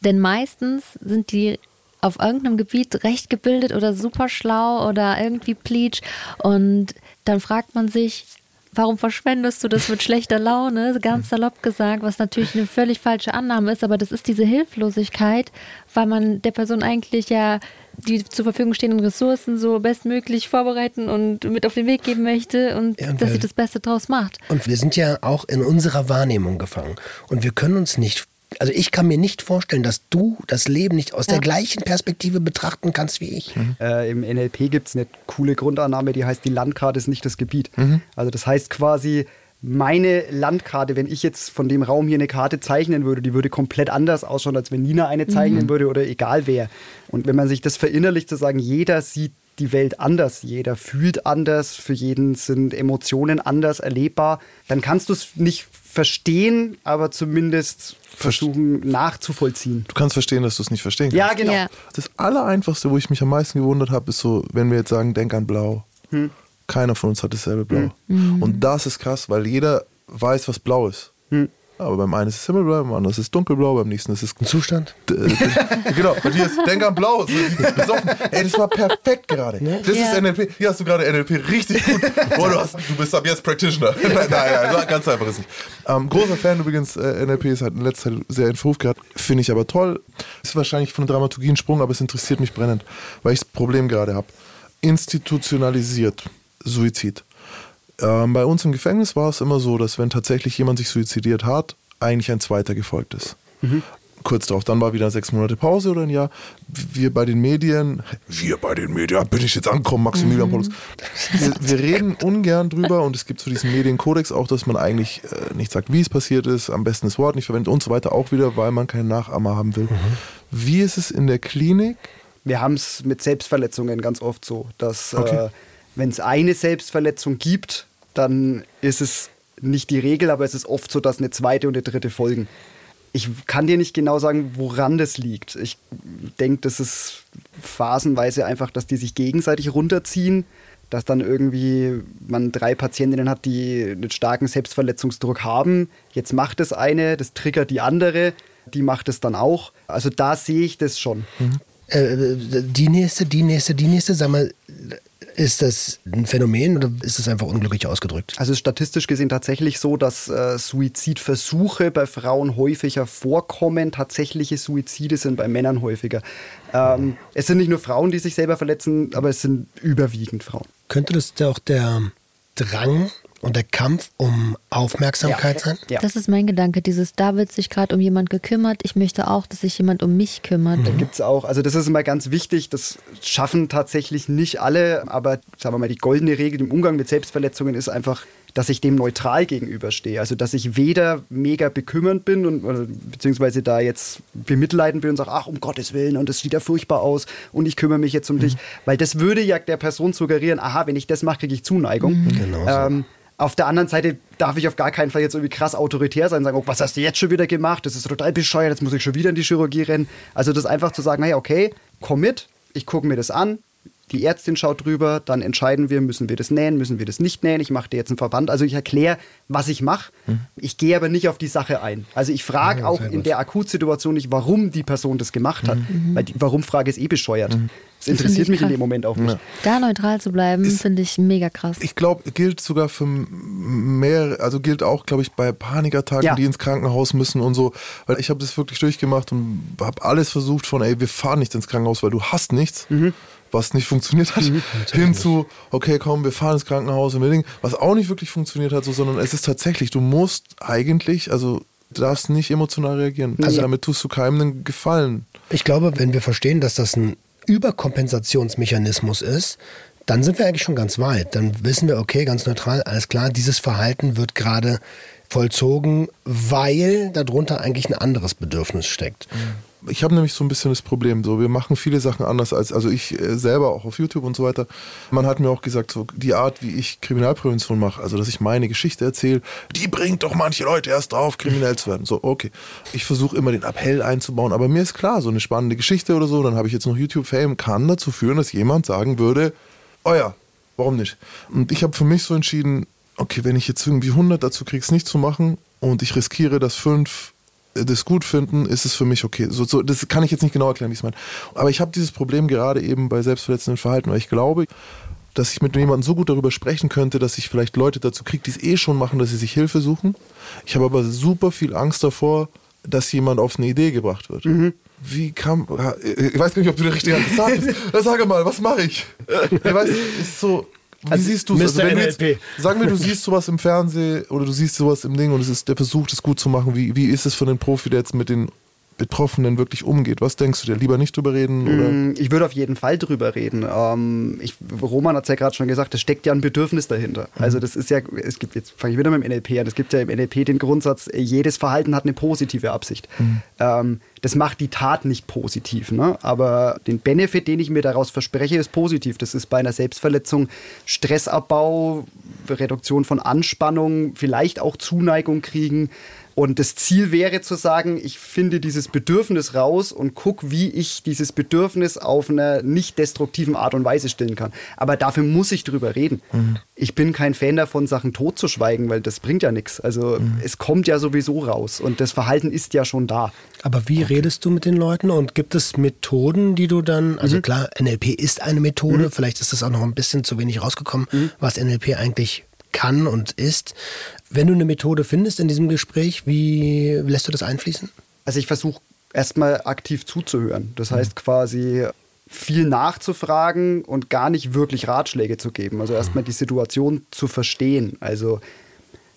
Denn meistens sind die auf irgendeinem Gebiet recht gebildet oder super schlau oder irgendwie pleatsch. Und dann fragt man sich, warum verschwendest du das mit schlechter Laune? Ganz salopp gesagt, was natürlich eine völlig falsche Annahme ist, aber das ist diese Hilflosigkeit, weil man der Person eigentlich ja die zur Verfügung stehenden Ressourcen so bestmöglich vorbereiten und mit auf den Weg geben möchte und Ja, und dass sie das Beste draus macht. Und wir sind ja auch in unserer Wahrnehmung gefangen. Und wir können uns nicht, also ich kann mir nicht vorstellen, dass du das Leben nicht aus der gleichen Perspektive betrachten kannst wie ich. Äh, Im NLP gibt es eine coole Grundannahme, die heißt, die Landkarte ist nicht das Gebiet. Also das heißt quasi, meine Landkarte, wenn ich jetzt von dem Raum hier eine Karte zeichnen würde, die würde komplett anders ausschauen, als wenn Nina eine zeichnen würde oder egal wer. Und wenn man sich das verinnerlicht, zu sagen, jeder sieht die Welt anders, jeder fühlt anders, für jeden sind Emotionen anders erlebbar, dann kannst du es nicht verstehen, aber zumindest versuchen nachzuvollziehen. Du kannst verstehen, dass du es nicht verstehen kannst. Ja, genau. Ja. Das Allereinfachste, wo ich mich am meisten gewundert habe, ist so, wenn wir jetzt sagen, denk an Blau. Keiner von uns hat dasselbe Blau. Und das ist krass, weil jeder weiß, was Blau ist. Aber beim einen ist es himmelblau, beim anderen ist es dunkelblau, beim nächsten ist es Ein Zustand? Äh, genau, bei dir ist Denk an Blau. Besoffen. Ey, das war perfekt gerade. Das Ja. ist NLP. Hier hast du gerade NLP richtig gut. Boah, du, hast, du bist ab jetzt Practitioner. nein, nein, ganz einfach ist nicht. Ähm, großer Fan übrigens, äh, NLP ist halt in letzter Zeit sehr in Verruf gehabt. Finde ich aber toll. Ist wahrscheinlich von der Dramaturgie ein Sprung, aber es interessiert mich brennend, weil ich das Problem gerade habe. Institutionalisiert Suizid. Ähm, bei uns im Gefängnis war es immer so, dass wenn tatsächlich jemand sich suizidiert hat, eigentlich ein zweiter gefolgt ist. Kurz darauf, dann war wieder sechs Monate Pause oder ein Jahr. Wir bei den Medien, wir bei den Medien, bin ich jetzt angekommen, Maximilian Paulus. Wir, wir reden ungern drüber und es gibt so diesen Medienkodex auch, dass man eigentlich äh, nicht sagt, wie es passiert ist, am besten das Wort nicht verwendet und so weiter, auch wieder, weil man keinen Nachahmer haben will. Wie ist es in der Klinik? Wir haben es mit Selbstverletzungen ganz oft so, dass Okay. äh, wenn es eine Selbstverletzung gibt, dann ist es nicht die Regel, aber es ist oft so, dass eine zweite und eine dritte folgen. Ich kann dir nicht genau sagen, woran das liegt. Ich denke, das ist phasenweise einfach, dass die sich gegenseitig runterziehen, dass dann irgendwie man drei Patientinnen hat, die einen starken Selbstverletzungsdruck haben. Jetzt macht es eine, das triggert die andere, die macht es dann auch. Also da sehe ich das schon. Äh, die nächste, die nächste, die nächste, sag mal, ist das ein Phänomen oder ist es einfach unglücklich ausgedrückt? Also statistisch gesehen tatsächlich so, dass äh, Suizidversuche bei Frauen häufiger vorkommen. Tatsächliche Suizide sind bei Männern häufiger. Ähm, es sind nicht nur Frauen, die sich selber verletzen, aber es sind überwiegend Frauen. Könnte das auch der Drang und der Kampf um Aufmerksamkeit sein? Ja. Das ist mein Gedanke, dieses, da wird sich gerade um jemand gekümmert, ich möchte auch, dass sich jemand um mich kümmert. Gibt es auch, also das ist immer ganz wichtig, das schaffen tatsächlich nicht alle, aber sagen wir mal, die goldene Regel im Umgang mit Selbstverletzungen ist einfach, dass ich dem neutral gegenüberstehe. Also dass ich weder mega bekümmernd bin und beziehungsweise da jetzt bemitleidend bin und sage, ach um Gottes Willen und das sieht ja furchtbar aus und ich kümmere mich jetzt um dich. Weil das würde ja der Person suggerieren, aha, wenn ich das mache, kriege ich Zuneigung. Genau so. Ähm, auf der anderen Seite darf ich auf gar keinen Fall jetzt irgendwie krass autoritär sein und sagen, oh, was hast du jetzt schon wieder gemacht? Das ist total bescheuert, jetzt muss ich schon wieder in die Chirurgie rennen. Also das einfach zu sagen, naja, okay, komm mit, ich gucke mir das an, die Ärztin schaut drüber, dann entscheiden wir, müssen wir das nähen, müssen wir das nicht nähen. Ich mache dir jetzt einen Verband. Also ich erkläre, was ich mache. Ich gehe aber nicht auf die Sache ein. Also ich frage Ja, auch in der Akutsituation nicht, warum die Person das gemacht hat. Weil die Warum-Frage ist eh bescheuert. Das interessiert ich mich in krass. dem Moment auch nicht. Da neutral zu bleiben, finde ich mega krass. Ich glaube, gilt sogar für mehr, also gilt auch, glaube ich, bei Panikattacken, Ja. die ins Krankenhaus müssen und so. Weil ich habe das wirklich durchgemacht und habe alles versucht von, ey, wir fahren nicht ins Krankenhaus, weil du hast nichts, was nicht funktioniert hat, hin zu, okay, komm, wir fahren ins Krankenhaus und wir Ding, was auch nicht wirklich funktioniert hat, so, sondern es ist tatsächlich, du musst eigentlich, also du darfst nicht emotional reagieren. Also damit tust du keinem einen Gefallen. Ich glaube, wenn wir verstehen, dass das ein Überkompensationsmechanismus ist, dann sind wir eigentlich schon ganz weit. Dann wissen wir, okay, ganz neutral, alles klar, dieses Verhalten wird gerade vollzogen, weil darunter eigentlich ein anderes Bedürfnis steckt. Ich habe nämlich so ein bisschen das Problem, so wir machen viele Sachen anders als, also ich äh, selber auch auf YouTube und so weiter. Man hat mir auch gesagt, so die Art, wie ich Kriminalprävention mache, also dass ich meine Geschichte erzähle, die bringt doch manche Leute erst drauf, kriminell zu werden. So, okay. Ich versuche immer den Appell einzubauen, aber mir ist klar, so eine spannende Geschichte oder so, dann habe ich jetzt noch YouTube-Fame, kann dazu führen, dass jemand sagen würde, oh ja, warum nicht? Und ich habe für mich so entschieden, okay, wenn ich jetzt irgendwie 100 dazu kriege, es nicht zu machen und ich riskiere, dass fünf das gut finden, ist es für mich okay. So, so, das kann ich jetzt nicht genau erklären, wie ich es meine. Aber ich habe dieses Problem gerade eben bei selbstverletzenden Verhalten, weil ich glaube, dass ich mit jemandem so gut darüber sprechen könnte, dass ich vielleicht Leute dazu kriege, die es eh schon machen, dass sie sich Hilfe suchen. Ich habe aber super viel Angst davor, dass jemand auf eine Idee gebracht wird. Mhm. Wie kam. Ich weiß gar nicht, ob du der richtige Antwort bist. Sag mal, was mache ich? Ich weiß, ist so. Wie Also, siehst du es? Wenn du jetzt, NLP. sagen wir, du siehst sowas im Fernsehen oder du siehst sowas im Ding und es ist der Versuch, das gut zu machen. Wie, wie ist es für einen Profi, der jetzt mit den Betroffenen wirklich umgeht? Was denkst du dir? Lieber nicht drüber reden? Oder? Mm, Ich würde auf jeden Fall drüber reden. Ähm, ich, Roman hat es ja gerade schon gesagt, es steckt ja ein Bedürfnis dahinter. Also das ist ja, es gibt, jetzt fange ich wieder mit dem NLP an, es gibt ja im NLP den Grundsatz, jedes Verhalten hat eine positive Absicht. Ähm, das macht die Tat nicht positiv, ne? aber den Benefit, den ich mir daraus verspreche, ist positiv. Das ist bei einer Selbstverletzung Stressabbau, Reduktion von Anspannung, vielleicht auch Zuneigung kriegen. Und das Ziel wäre zu sagen, ich finde dieses Bedürfnis raus und gucke, wie ich dieses Bedürfnis auf einer nicht destruktiven Art und Weise stillen kann. Aber dafür muss ich drüber reden. Ich bin kein Fan davon, Sachen totzuschweigen, weil das bringt ja nichts. Also es kommt ja sowieso raus und das Verhalten ist ja schon da. Aber wie redest du mit den Leuten und gibt es Methoden, die du dann, also klar, NLP ist eine Methode, vielleicht ist das auch noch ein bisschen zu wenig rausgekommen, was NLP eigentlich kann und ist. Wenn du eine Methode findest in diesem Gespräch, wie lässt du das einfließen? Also ich versuche erstmal aktiv zuzuhören. Das heißt quasi viel nachzufragen und gar nicht wirklich Ratschläge zu geben. Also erstmal die Situation zu verstehen. Also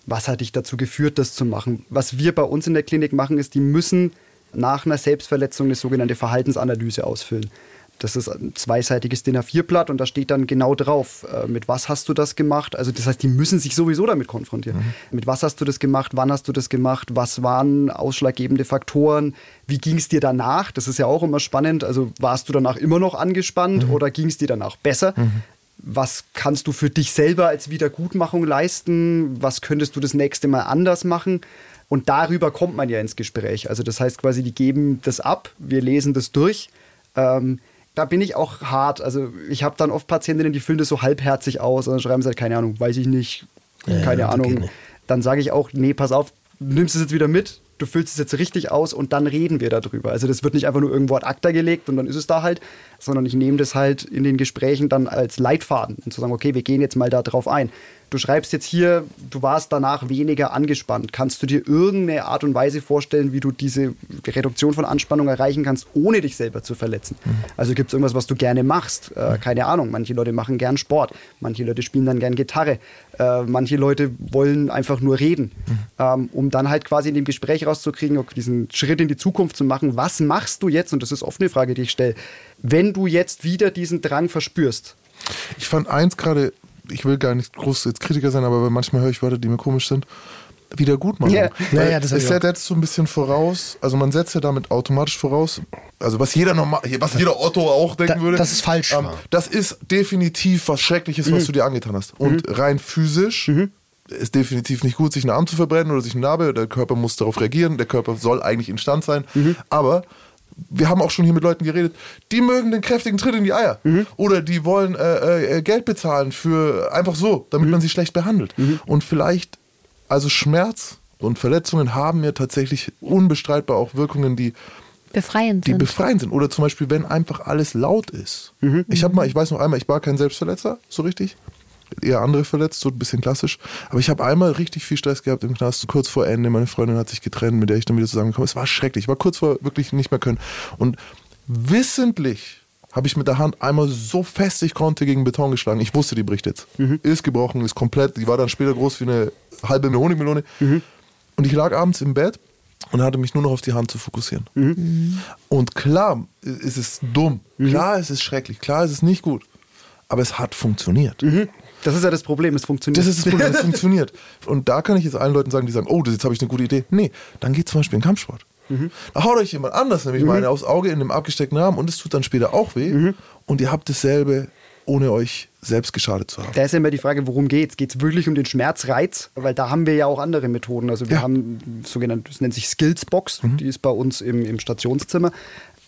was hat dich dazu geführt, das zu machen? Was wir bei uns in der Klinik machen, ist, die müssen nach einer Selbstverletzung eine sogenannte Verhaltensanalyse ausfüllen. Das ist ein zweiseitiges DIN A4-Blatt und da steht dann genau drauf, äh, mit was hast du das gemacht. Also das heißt, die müssen sich sowieso damit konfrontieren. Mit was hast du das gemacht, wann hast du das gemacht, was waren ausschlaggebende Faktoren, wie ging es dir danach? Das ist ja auch immer spannend. Also warst du danach immer noch angespannt oder ging es dir danach besser? Was kannst du für dich selber als Wiedergutmachung leisten? Was könntest du das nächste Mal anders machen? Und darüber kommt man ja ins Gespräch. Also das heißt quasi, die geben das ab, wir lesen das durch. Ähm, da bin ich auch hart. Also ich habe dann oft Patientinnen, die füllen das so halbherzig aus und dann schreiben sie halt, keine Ahnung, weiß ich nicht, Ja, keine ja, Ahnung. nicht. Dann sage ich auch, nee, pass auf, du nimmst es jetzt wieder mit, du füllst es jetzt richtig aus und dann reden wir darüber. Also das wird nicht einfach nur irgendwo ad acta gelegt und dann ist es da halt, sondern ich nehme das halt in den Gesprächen dann als Leitfaden und zu sagen, okay, wir gehen jetzt mal da drauf ein. Du schreibst jetzt hier, du warst danach weniger angespannt. Kannst du dir irgendeine Art und Weise vorstellen, wie du diese Reduktion von Anspannung erreichen kannst, ohne dich selber zu verletzen? Also gibt es irgendwas, was du gerne machst? Äh, keine Ahnung. Manche Leute machen gern Sport. Manche Leute spielen dann gern Gitarre. Äh, manche Leute wollen einfach nur reden, ähm, um dann halt quasi in dem Gespräch rauszukriegen, diesen Schritt in die Zukunft zu machen. Was machst du jetzt? Und das ist oft eine Frage, die ich stelle. Wenn du jetzt wieder diesen Drang verspürst, Ich fand eins gerade, ich will gar nicht groß jetzt Kritiker sein, aber manchmal höre ich Wörter, die mir komisch sind. Wiedergutmachung. Ja. Weil Ja, ja, das ich auch. setzt so ein bisschen voraus, also man setzt ja damit automatisch voraus, also was jeder normal, was jeder Otto auch denken Da- würde. dass es falsch ähm. Das ist definitiv was Schreckliches, was du dir angetan hast. Und rein physisch ist definitiv nicht gut, sich einen Arm zu verbrennen oder sich eine Narbe. Der Körper muss darauf reagieren. Der Körper soll eigentlich instand sein. Aber wir haben auch schon hier mit Leuten geredet, die mögen den kräftigen Tritt in die Eier. Oder die wollen äh, äh, Geld bezahlen für einfach so, damit man sie schlecht behandelt. Und vielleicht, also Schmerz und Verletzungen haben ja tatsächlich unbestreitbar auch Wirkungen, die Befreiend die sind. befreiend sind. Oder zum Beispiel, wenn einfach alles laut ist. Ich habe mal, ich weiß noch einmal, ich war kein Selbstverletzer, so richtig. Eher andere verletzt, so ein bisschen klassisch. Aber ich habe einmal richtig viel Stress gehabt im Knast, kurz vor Ende. Meine Freundin hat sich getrennt, mit der ich dann wieder zusammengekommen bin. Es war schrecklich. Ich war kurz vor wirklich nicht mehr können. Und wissentlich habe ich mit der Hand einmal so fest ich konnte gegen Beton geschlagen. Ich wusste, die bricht jetzt. Ist gebrochen, ist komplett. Die war dann später groß wie eine halbe Honigmelone. Und ich lag abends im Bett und hatte mich nur noch auf die Hand zu fokussieren. Und klar ist es dumm, klar ist es schrecklich, klar ist es nicht gut. aber es hat funktioniert. Das ist ja das Problem, es funktioniert. Das ist das Problem, es funktioniert. Und da kann ich jetzt allen Leuten sagen, die sagen, oh, das- jetzt habe ich eine gute Idee. Nee, dann geht zum Beispiel in Kampfsport. Da haut euch jemand anders nämlich mal eine aufs Auge in einem abgesteckten Rahmen und es tut dann später auch weh. Und ihr habt dasselbe, ohne euch selbst geschadet zu haben. Da ist ja immer die Frage, worum geht's? Geht es wirklich um den Schmerzreiz? Weil da haben wir ja auch andere Methoden. Also wir Ja. haben sogenannte, das nennt sich Skillsbox, die ist bei uns im, im Stationszimmer.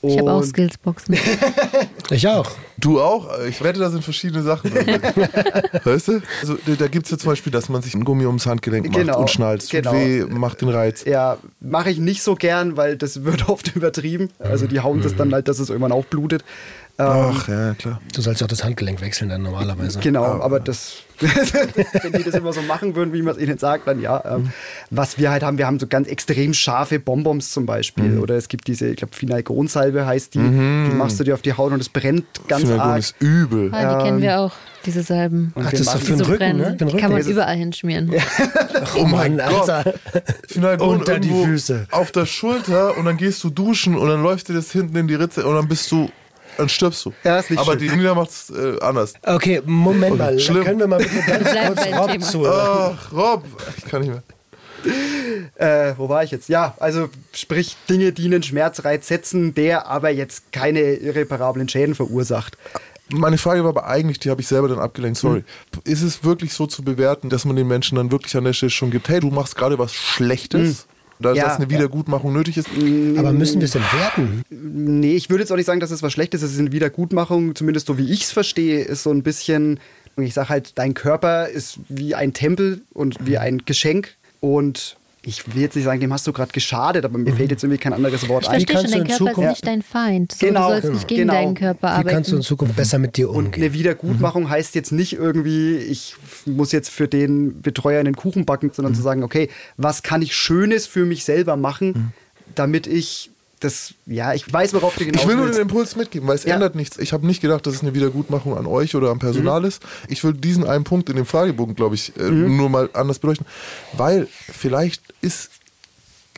Ich habe auch Skillsboxen. Ich auch. Du auch? Ich wette, da sind verschiedene Sachen drin. weißt du? Also, da, gibt es ja zum Beispiel, dass man sich ein Gummi ums Handgelenk macht Genau, und schnallt. Es tut genau. weh, macht den Reiz. Ja, mache ich nicht so gern, weil das wird oft übertrieben. Also die hauen das dann halt, dass es irgendwann aufblutet. Ähm, Ach, ja, klar. Du sollst auch das Handgelenk wechseln dann normalerweise. Genau, aber das, wenn die das immer so machen würden, wie man es ihnen sagt, dann ja. Ähm, was wir halt haben, wir haben so ganz extrem scharfe Bonbons zum Beispiel. Oder es gibt diese, ich glaube, Finalgonsalbe heißt die. Die machst du dir auf die Haut und es brennt ganz Finalgon arg. ist übel. Ah, die kennen wir auch, diese Salben. Ach, das ist doch für den Die so Rücken, brennen. ne? Den Rücken. Kann man überall hinschmieren. Oh mein Mann, Gott. Alter. Finalgon Unter die Füße. Auf der Schulter und dann gehst du duschen und dann läuft dir das hinten in die Ritze und dann bist du, dann stirbst du. Ja, ist nicht Aber schön. die Nina macht es äh, anders. Okay, Moment mal. schlimm. Können wir mal bitte ganz kurz Rob zuhören? Ach, Rob, ich kann nicht mehr. Äh, wo war ich jetzt? Ja, also sprich Dinge, die einen Schmerzreiz setzen, der aber jetzt keine irreparablen Schäden verursacht. Meine Frage war aber eigentlich, die habe ich selber dann abgelenkt, sorry. Ist es wirklich so zu bewerten, dass man den Menschen dann wirklich an der Stelle schon gibt, hey, du machst gerade was Schlechtes, da Ja, dass eine ja. Wiedergutmachung nötig ist? Aber müssen wir es denn werten? Nee, ich würde jetzt auch nicht sagen, dass es was Schlechtes ist. Es ist eine Wiedergutmachung, zumindest so wie ich es verstehe, ist so ein bisschen, ich sage halt, dein Körper ist wie ein Tempel und wie ein Geschenk. Und ich will jetzt nicht sagen, dem hast du gerade geschadet, aber mir fällt jetzt irgendwie kein anderes Wort Ich ein. verstehe kannst schon, du dein in Körper ist Zukunft- nicht dein Feind. So, Genau, du sollst nicht gegen genau. deinen Körper Wie arbeiten. kannst du in Zukunft besser mit dir Und umgehen? eine Wiedergutmachung heißt jetzt nicht irgendwie, ich muss jetzt für den Betreuer einen Kuchen backen, sondern zu sagen, okay, was kann ich Schönes für mich selber machen, damit ich das, ja, ich weiß, worauf du hinaus Ich will nur den. Impuls mitgeben, weil es Ja. ändert nichts. Ich habe nicht gedacht, dass es eine Wiedergutmachung an euch oder am Personal ist. Ich will diesen einen Punkt in dem Fragebogen, glaube ich, äh, nur mal anders beleuchten. Weil vielleicht ist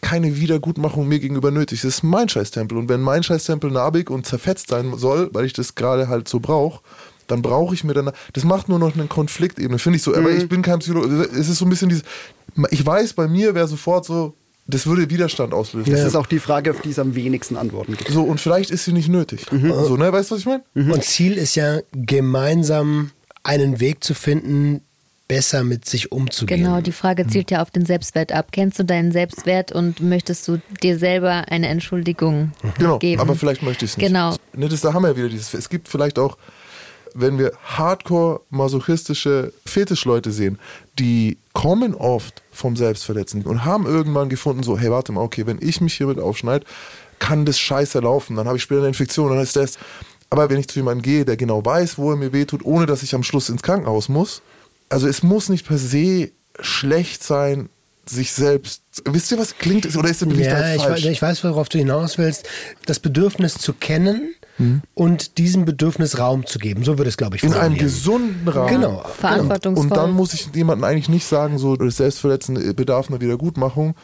keine Wiedergutmachung mir gegenüber nötig. Das ist mein Scheißtempel. Und wenn mein Scheißtempel narbig und zerfetzt sein soll, weil ich das gerade halt so brauche, dann brauche ich mir dann. Das macht nur noch eine Konfliktebene, finde ich so. Aber ich bin kein Psychologe. Es ist so ein bisschen dieses. Ich weiß, bei mir wäre sofort so, das würde Widerstand auslösen. Das ist auch die Frage, auf die es am wenigsten Antworten gibt. So, und vielleicht ist sie nicht nötig. So, ne, weißt du, was ich meine? Und Ziel ist ja, gemeinsam einen Weg zu finden, besser mit sich umzugehen. Genau, die Frage zielt ja auf den Selbstwert ab. Kennst du deinen Selbstwert und möchtest du dir selber eine Entschuldigung Genau, geben? aber vielleicht möchte ich es nicht. Genau. Ne, das, da haben wir ja wieder dieses. Es gibt vielleicht auch, wenn wir hardcore-masochistische Fetischleute sehen, die kommen oft vom Selbstverletzen und haben irgendwann gefunden, so, hey, warte mal, okay, wenn ich mich hiermit aufschneide, kann das scheiße laufen, dann habe ich später eine Infektion, dann ist das. Aber wenn ich zu jemandem gehe, der genau weiß, wo er mir wehtut, ohne dass ich am Schluss ins Krankenhaus muss, also es muss nicht per se schlecht sein, sich selbst. Wisst ihr, was klingt? Oder ist bin Ja, ich, falsch? ich weiß, worauf du hinaus willst. Das Bedürfnis zu kennen und diesem Bedürfnis Raum zu geben. So würde es, glaube ich, in einem gesunden Rahmen. Genau. Verantwortungsvoll. Und dann muss ich jemandem eigentlich nicht sagen, so das Selbstverletzen bedarf einer Wiedergutmachung.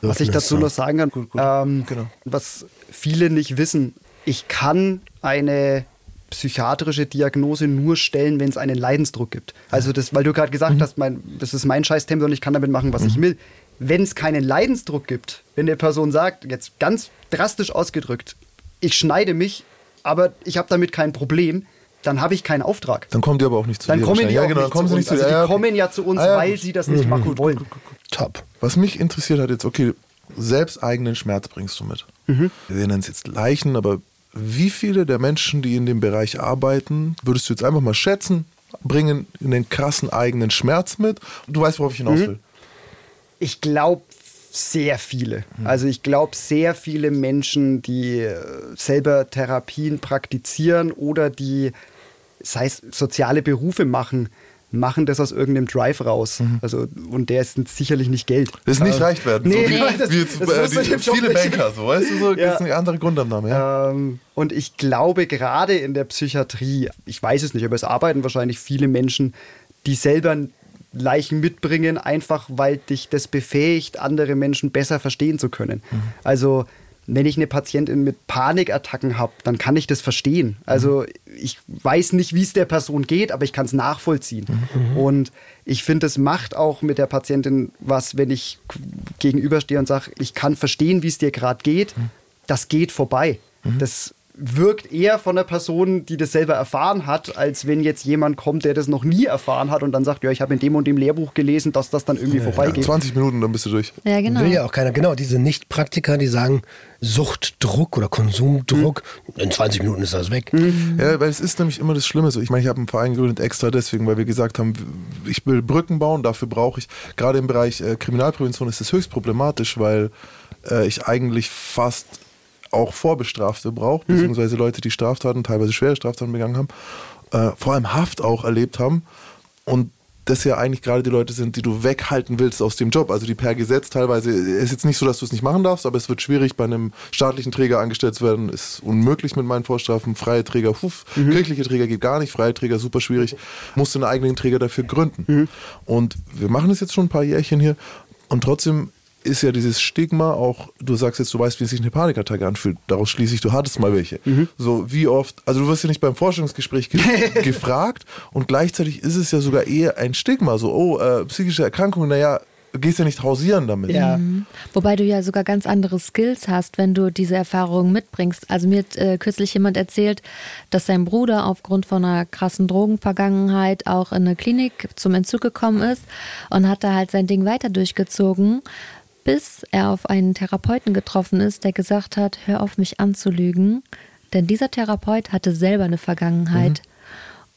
Was ich dazu noch sagen kann, ähm, Genau. was viele nicht wissen, ich kann eine psychiatrische Diagnose nur stellen, wenn es einen Leidensdruck gibt. Also das, weil du gerade gesagt Mhm. hast, mein, das ist mein Scheißtempo und ich kann damit machen, was ich will. Wenn es keinen Leidensdruck gibt, wenn der Person sagt, jetzt ganz drastisch ausgedrückt, ich schneide mich, aber ich habe damit kein Problem, dann habe ich keinen Auftrag. Dann kommen die aber auch nicht zu Dann dir. kommen die ja, genau, dann kommen sie uns. nicht zu Also dir. die Ja, kommen ja zu uns, Ah, ja, weil sie das nicht machen wollen. Top. Was mich interessiert hat jetzt, okay, selbsteigenen Schmerz bringst du mit. Mhm. Wir nennen es jetzt Leichen, aber wie viele der Menschen, die in dem Bereich arbeiten, würdest du jetzt einfach mal schätzen, bringen einen krassen eigenen Schmerz mit? Du weißt, worauf ich hinaus Mhm. will. Ich glaube sehr viele. Also ich glaube sehr viele Menschen, die äh, selber Therapien praktizieren oder die, sei es soziale Berufe machen, machen das aus irgendeinem Drive raus. Also und der ist sicherlich nicht Geld. Das ist nicht Äh, reich werden. Nee, so wie, nee, das- wie jetzt, das äh, die, viele Banker, so, weißt du, so, Ja. das ist eine andere Grundannahme. Ja? Ähm, und ich glaube, gerade in der Psychiatrie, ich weiß es nicht, aber es arbeiten wahrscheinlich viele Menschen, die selber Leichen mitbringen, einfach weil dich das befähigt, andere Menschen besser verstehen zu können. Also wenn ich eine Patientin mit Panikattacken habe, dann kann ich das verstehen. Also ich weiß nicht, wie es der Person geht, aber ich kann es nachvollziehen. Mhm. Und ich finde, es macht auch mit der Patientin was, wenn ich gegenüberstehe und sage, ich kann verstehen, wie es dir gerade geht. Mhm. Das geht vorbei. Mhm. Das wirkt eher von einer Person, die das selber erfahren hat, als wenn jetzt jemand kommt, der das noch nie erfahren hat und dann sagt, ja, ich habe in dem und dem Lehrbuch gelesen, dass das dann irgendwie ja, vorbeigeht. Ja, 20 Minuten, dann bist du durch. Ja, genau. Will ja auch keiner. Genau, diese Nicht-Praktiker, die sagen, Suchtdruck oder Konsumdruck, mhm. in 20 Minuten ist das weg. Mhm. Ja, weil es ist nämlich immer das Schlimme. So, ich meine, ich habe einen Verein gegründet extra deswegen, weil wir gesagt haben, ich will Brücken bauen, dafür brauche ich, gerade im Bereich äh, Kriminalprävention ist das höchst problematisch, weil äh, ich eigentlich fast auch Vorbestrafte braucht, mhm. beziehungsweise Leute, die Straftaten, teilweise schwere Straftaten begangen haben, äh, vor allem Haft auch erlebt haben und das ja eigentlich gerade die Leute sind, die du weghalten willst aus dem Job. Also die per Gesetz teilweise, ist jetzt nicht so, dass du es nicht machen darfst, aber es wird schwierig, bei einem staatlichen Träger angestellt zu werden. Ist unmöglich mit meinen Vorstrafen. Freie Träger, huf, mhm. kirchliche Träger geht gar nicht, freie Träger super schwierig. Musst du einen eigenen Träger dafür gründen. Mhm. Und wir machen das jetzt schon ein paar Jährchen hier und trotzdem ist ja dieses Stigma auch, du sagst jetzt, du weißt, wie sich eine Panikattacke anfühlt. Daraus schließe ich, du hattest mal welche. Mhm. So, wie oft, also du wirst ja nicht beim Forschungsgespräch ge gefragt und gleichzeitig ist es ja sogar eher ein Stigma. So, oh, äh, psychische Erkrankungen, naja, du gehst ja nicht hausieren damit. Ja. Mhm. Wobei du ja sogar ganz andere Skills hast, wenn du diese Erfahrungen mitbringst. Also mir hat äh, kürzlich jemand erzählt, dass sein Bruder aufgrund von einer krassen Drogenvergangenheit auch in eine Klinik zum Entzug gekommen ist und hat da halt sein Ding weiter durchgezogen bis er auf einen Therapeuten getroffen ist, der gesagt hat, hör auf mich anzulügen, denn dieser Therapeut hatte selber eine Vergangenheit. Mhm.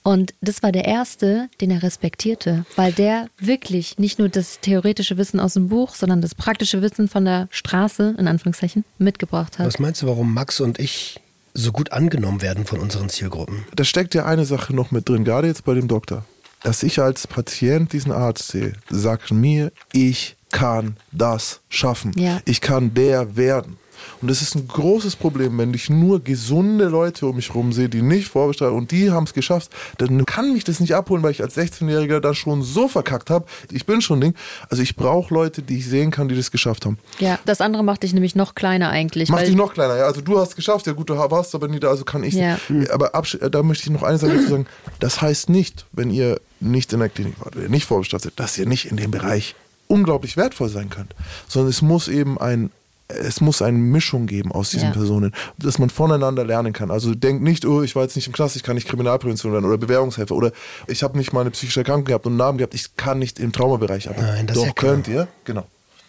Und das war der erste, den er respektierte, weil der wirklich nicht nur das theoretische Wissen aus dem Buch, sondern das praktische Wissen von der Straße, in Anführungszeichen, mitgebracht hat. Was meinst du, warum Max und ich so gut angenommen werden von unseren Zielgruppen? Da steckt ja eine Sache noch mit drin, gerade jetzt bei dem Doktor. Dass ich als Patient diesen Arzt sehe, sagt mir, ich kann das schaffen. Ja. Ich kann der werden. Und das ist ein großes Problem, wenn ich nur gesunde Leute um mich herum sehe, die nicht vorbestraft und die haben es geschafft, dann kann mich das nicht abholen, weil ich als 16-Jähriger da schon so verkackt habe. Ich bin schon Ding. Also ich brauche Leute, die ich sehen kann, die das geschafft haben. Ja, das andere macht dich nämlich noch kleiner eigentlich. Macht dich noch kleiner, ja. Also du hast es geschafft, ja gut, du warst aber nie da, also kann ich ja. Aber da möchte ich noch eine Sache dazu sagen. Das heißt nicht, wenn ihr nicht in der Klinik wart, wenn ihr nicht vorbestraft seid, dass ihr nicht in dem Bereich unglaublich wertvoll sein könnt, sondern es muss eben ein es muss eine Mischung geben aus diesen ja. Personen, dass man voneinander lernen kann. Also denkt nicht, oh, ich war jetzt nicht im Knast, ich kann nicht Kriminalprävention werden oder Bewährungshelfer oder ich habe nicht mal eine psychische Erkrankung gehabt und einen Namen gehabt, ich kann nicht im Traumabereich arbeiten. Nein, das Doch ja könnt ihr, genau.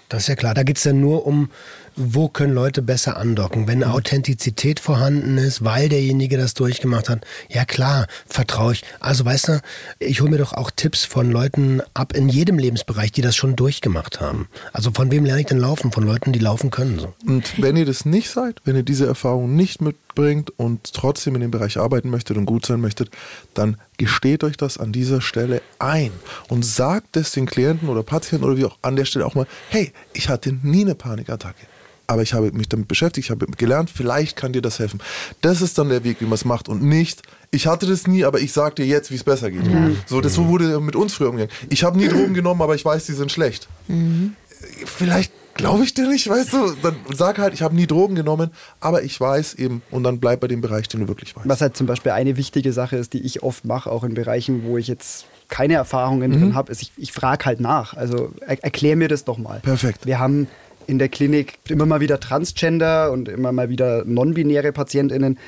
Das ist ja klar. Da geht es ja nur um wo können Leute besser andocken? Wenn eine mhm. Authentizität vorhanden ist, weil derjenige das durchgemacht hat, ja klar, vertraue ich. Also weißt du, ich hole mir doch auch Tipps von Leuten ab in jedem Lebensbereich, die das schon durchgemacht haben. Also von wem lerne ich denn laufen? Von Leuten, die laufen können. So. Und wenn ihr das nicht seid, wenn ihr diese Erfahrung nicht mitbringt und trotzdem in dem Bereich arbeiten möchtet und gut sein möchtet, dann gesteht euch das an dieser Stelle ein und sagt es den Klienten oder Patienten oder wie auch an der Stelle auch mal, hey, ich hatte nie eine Panikattacke aber ich habe mich damit beschäftigt, ich habe gelernt, vielleicht kann dir das helfen. Das ist dann der Weg, wie man es macht und nicht, ich hatte das nie, aber ich sage dir jetzt, wie es besser geht. Mhm. So, das so wurde mit uns früher umgegangen. Ich habe nie Drogen genommen, aber ich weiß, die sind schlecht. Mhm. Vielleicht glaube ich dir nicht, weißt du? Dann sag halt, ich habe nie Drogen genommen, aber ich weiß eben und dann bleib bei dem Bereich, den du wirklich weißt. Was halt zum Beispiel eine wichtige Sache ist, die ich oft mache, auch in Bereichen, wo ich jetzt keine Erfahrungen mhm. drin habe, ist, ich, ich frage halt nach. Also er, erklär mir das doch mal. Perfekt. Wir haben in der Klinik immer mal wieder Transgender und immer mal wieder non-binäre PatientInnen.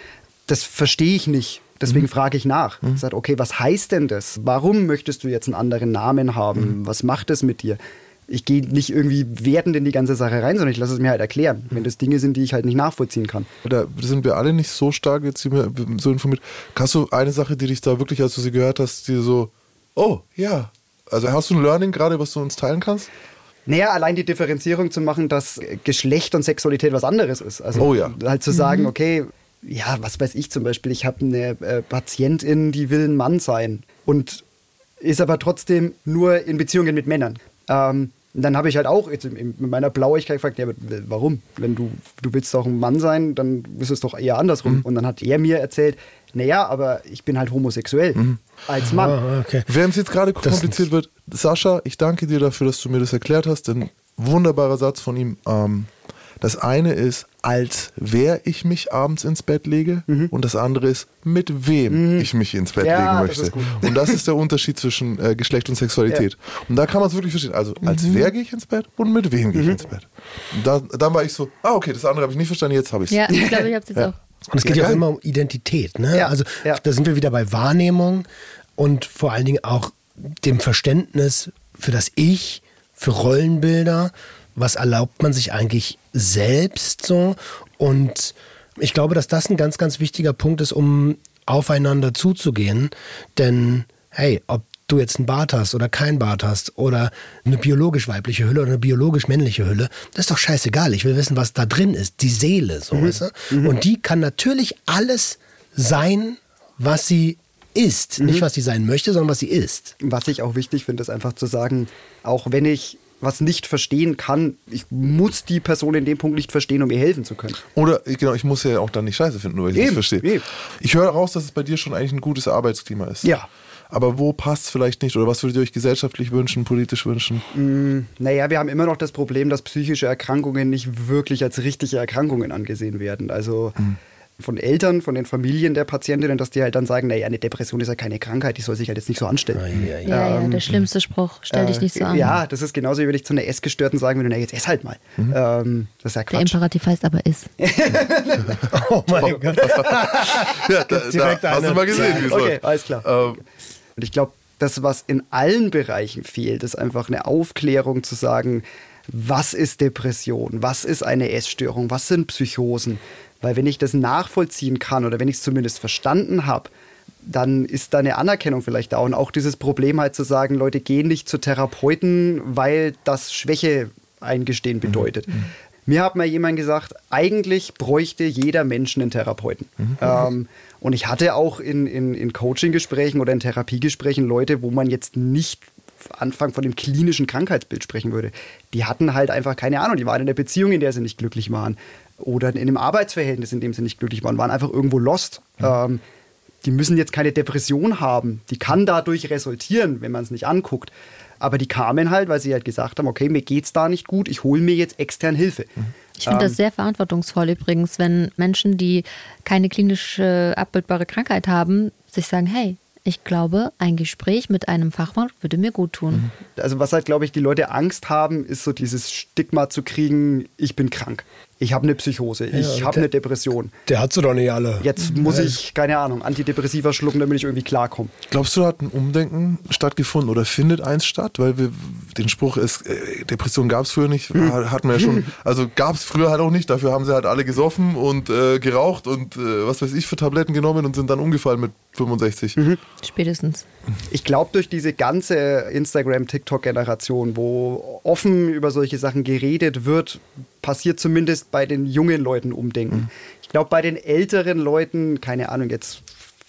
Das verstehe ich nicht. Deswegen mhm. frage ich nach. Mhm. Sag, okay, was heißt denn das? Warum möchtest du jetzt einen anderen Namen haben? Mhm. Was macht es mit dir? Ich gehe nicht irgendwie wertend in die ganze Sache rein, sondern ich lasse es mir halt erklären, wenn das Dinge sind, die ich halt nicht nachvollziehen kann. Da sind wir alle nicht so stark jetzt so informiert. Hast du eine Sache, die dich da wirklich, als du sie gehört hast, die so, oh ja, also hast du ein Learning gerade, was du uns teilen kannst? Naja, allein die Differenzierung zu machen, dass Geschlecht und Sexualität was anderes ist. Also oh ja. halt zu sagen, mhm. okay, ja, was weiß ich zum Beispiel, ich habe eine äh, Patientin, die will ein Mann sein und ist aber trotzdem nur in Beziehungen mit Männern. Ähm, dann habe ich halt auch mit meiner Blauigkeit gefragt, ja, warum? Wenn du, du willst doch ein Mann sein, dann ist es doch eher andersrum. Mhm. Und dann hat er mir erzählt, naja, aber ich bin halt homosexuell mhm. als Mann. Ah, okay. Während es jetzt gerade kompliziert wird, Sascha, ich danke dir dafür, dass du mir das erklärt hast, denn wunderbarer Satz von ihm. Ähm, Das eine ist, als wer ich mich abends ins Bett lege Mhm. und das andere ist, mit wem ich mich ins Bett Ja, legen das möchte. gut. Und das ist der Unterschied zwischen äh, Geschlecht und Sexualität. Und da kann man es wirklich verstehen. Also als Mhm. wer gehe ich ins Bett und mit wem gehe ich ins Bett. Und da, dann war ich so, ah okay, das andere habe ich nicht verstanden, jetzt habe ich es. Ja, ich glaube, ich habe es jetzt Ja. auch. Und es geht Ja, ja, auch geil. immer um Identität. Ne? Ja, Also ja. da sind wir wieder bei Wahrnehmung und vor allen Dingen auch dem Verständnis für das Ich, für Rollenbilder. Was erlaubt man sich eigentlich selbst so? Und ich glaube, dass das ein ganz, ganz wichtiger Punkt ist, um aufeinander zuzugehen. Denn hey, ob du jetzt einen Bart hast oder keinen Bart hast oder eine biologisch weibliche Hülle oder eine biologisch männliche Hülle, das ist doch scheißegal. Ich will wissen, was da drin ist, die Seele, so weißt du? Und die kann natürlich alles sein, was sie ist. Nicht, was sie sein möchte, sondern was sie ist. Was ich auch wichtig finde, ist einfach zu sagen, auch wenn ich was nicht verstehen kann, ich muss die Person in dem Punkt nicht verstehen, um ihr helfen zu können. Oder genau, ich muss ja auch dann nicht scheiße finden, nur weil ich es nicht verstehe. eben. Ich höre raus, dass es bei dir schon eigentlich ein gutes Arbeitsklima ist. Ja. Aber wo passt es vielleicht nicht? Oder was würdet ihr euch gesellschaftlich wünschen, politisch wünschen? Naja, wir haben immer noch das Problem, dass psychische Erkrankungen nicht wirklich als richtige Erkrankungen angesehen werden. Also von Eltern, von den Familien der Patientinnen, dass die halt dann sagen, naja, eine Depression ist ja keine Krankheit, die soll sich halt jetzt nicht so anstellen. Ja, ja, der schlimmste Spruch. Stell dich nicht so an. Ähm, Ja, das ist genauso, wie wenn ich zu einer Essgestörten sagen würde, na jetzt ess halt mal. Ähm, das ist ja Der Quatsch. Imperativ heißt aber ist. Oh mein Gott. Ja, da, direkt da hast du mal gesehen, wie es Okay, alles klar. Ähm, Und ich glaube, das, was in allen Bereichen fehlt, ist einfach eine Aufklärung zu sagen, was ist Depression, was ist eine Essstörung, was sind Psychosen. Weil wenn ich das nachvollziehen kann oder wenn ich es zumindest verstanden habe, dann ist da eine Anerkennung vielleicht da. Und auch dieses Problem halt zu sagen, Leute gehen nicht zu Therapeuten, weil das Schwäche eingestehen bedeutet. Mir hat mal jemand gesagt, eigentlich bräuchte jeder Mensch einen Therapeuten. Ähm, und ich hatte auch in, in, in Coaching-Gesprächen oder in Therapiegesprächen Leute, wo man jetzt nicht Anfang von dem klinischen Krankheitsbild sprechen würde. Die hatten halt einfach keine Ahnung, die waren in einer Beziehung, in der sie nicht glücklich waren. Oder in einem Arbeitsverhältnis, in dem sie nicht glücklich waren, waren einfach irgendwo lost. Ähm, die müssen jetzt keine Depression haben. Die kann dadurch resultieren, wenn man es nicht anguckt. Aber die kamen halt, weil sie halt gesagt haben, okay, mir geht's da nicht gut, ich hole mir jetzt extern Hilfe. Ich finde das sehr verantwortungsvoll übrigens, wenn Menschen, die keine klinische abbildbare Krankheit haben, sich sagen, hey, ich glaube, ein Gespräch mit einem Fachmann würde mir gut tun. Also was halt, glaube ich, die Leute Angst haben, ist so dieses Stigma zu kriegen, ich bin krank, ich habe eine Psychose, ich habe eine Depression. Der hat sie doch nicht alle. Jetzt muss ich, keine Ahnung, Antidepressiva schlucken, damit ich irgendwie klarkomme. Glaubst du, da hat ein Umdenken stattgefunden oder findet eins statt? Weil wir, den Spruch ist, äh, Depression gab es früher nicht, war- hatten wir ja schon, also gab es früher halt auch nicht, dafür haben sie halt alle gesoffen und äh, geraucht und äh, was weiß ich für Tabletten genommen und sind dann umgefallen mit 65. Spätestens. Ich glaube, durch diese ganze Instagram-TikTok-Generation, wo offen über solche Sachen geredet wird, passiert zumindest bei den jungen Leuten Umdenken. Ich glaube, bei den älteren Leuten, keine Ahnung, jetzt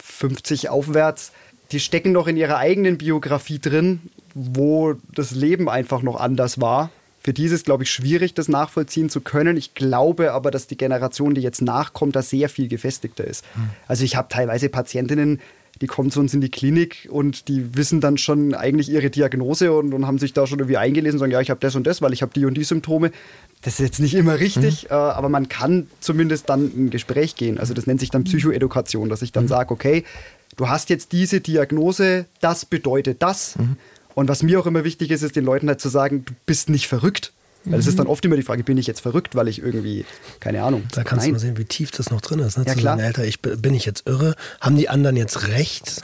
50 aufwärts, die stecken noch in ihrer eigenen Biografie drin, wo das Leben einfach noch anders war. Für die ist es, glaube ich, schwierig, das nachvollziehen zu können. Ich glaube aber, dass die Generation, die jetzt nachkommt, da sehr viel gefestigter ist. Also ich habe teilweise Patientinnen, die kommen zu uns in die Klinik und die wissen dann schon eigentlich ihre Diagnose und, und haben sich da schon irgendwie eingelesen und sagen, ja, ich habe das und das, weil ich habe die und die Symptome. Das ist jetzt nicht immer richtig, äh, aber man kann zumindest dann ein Gespräch gehen. Also das nennt sich dann Psychoedukation, dass ich dann sage, okay, du hast jetzt diese Diagnose, das bedeutet das. Und was mir auch immer wichtig ist, ist den Leuten halt zu sagen, du bist nicht verrückt. Weil es ist dann oft immer die Frage, bin ich jetzt verrückt, weil ich irgendwie, keine Ahnung. Da kannst Nein. du mal sehen, wie tief das noch drin ist. Ne? Ja, Zu klar. sagen, Alter, ich, bin ich jetzt irre? Haben die anderen jetzt recht?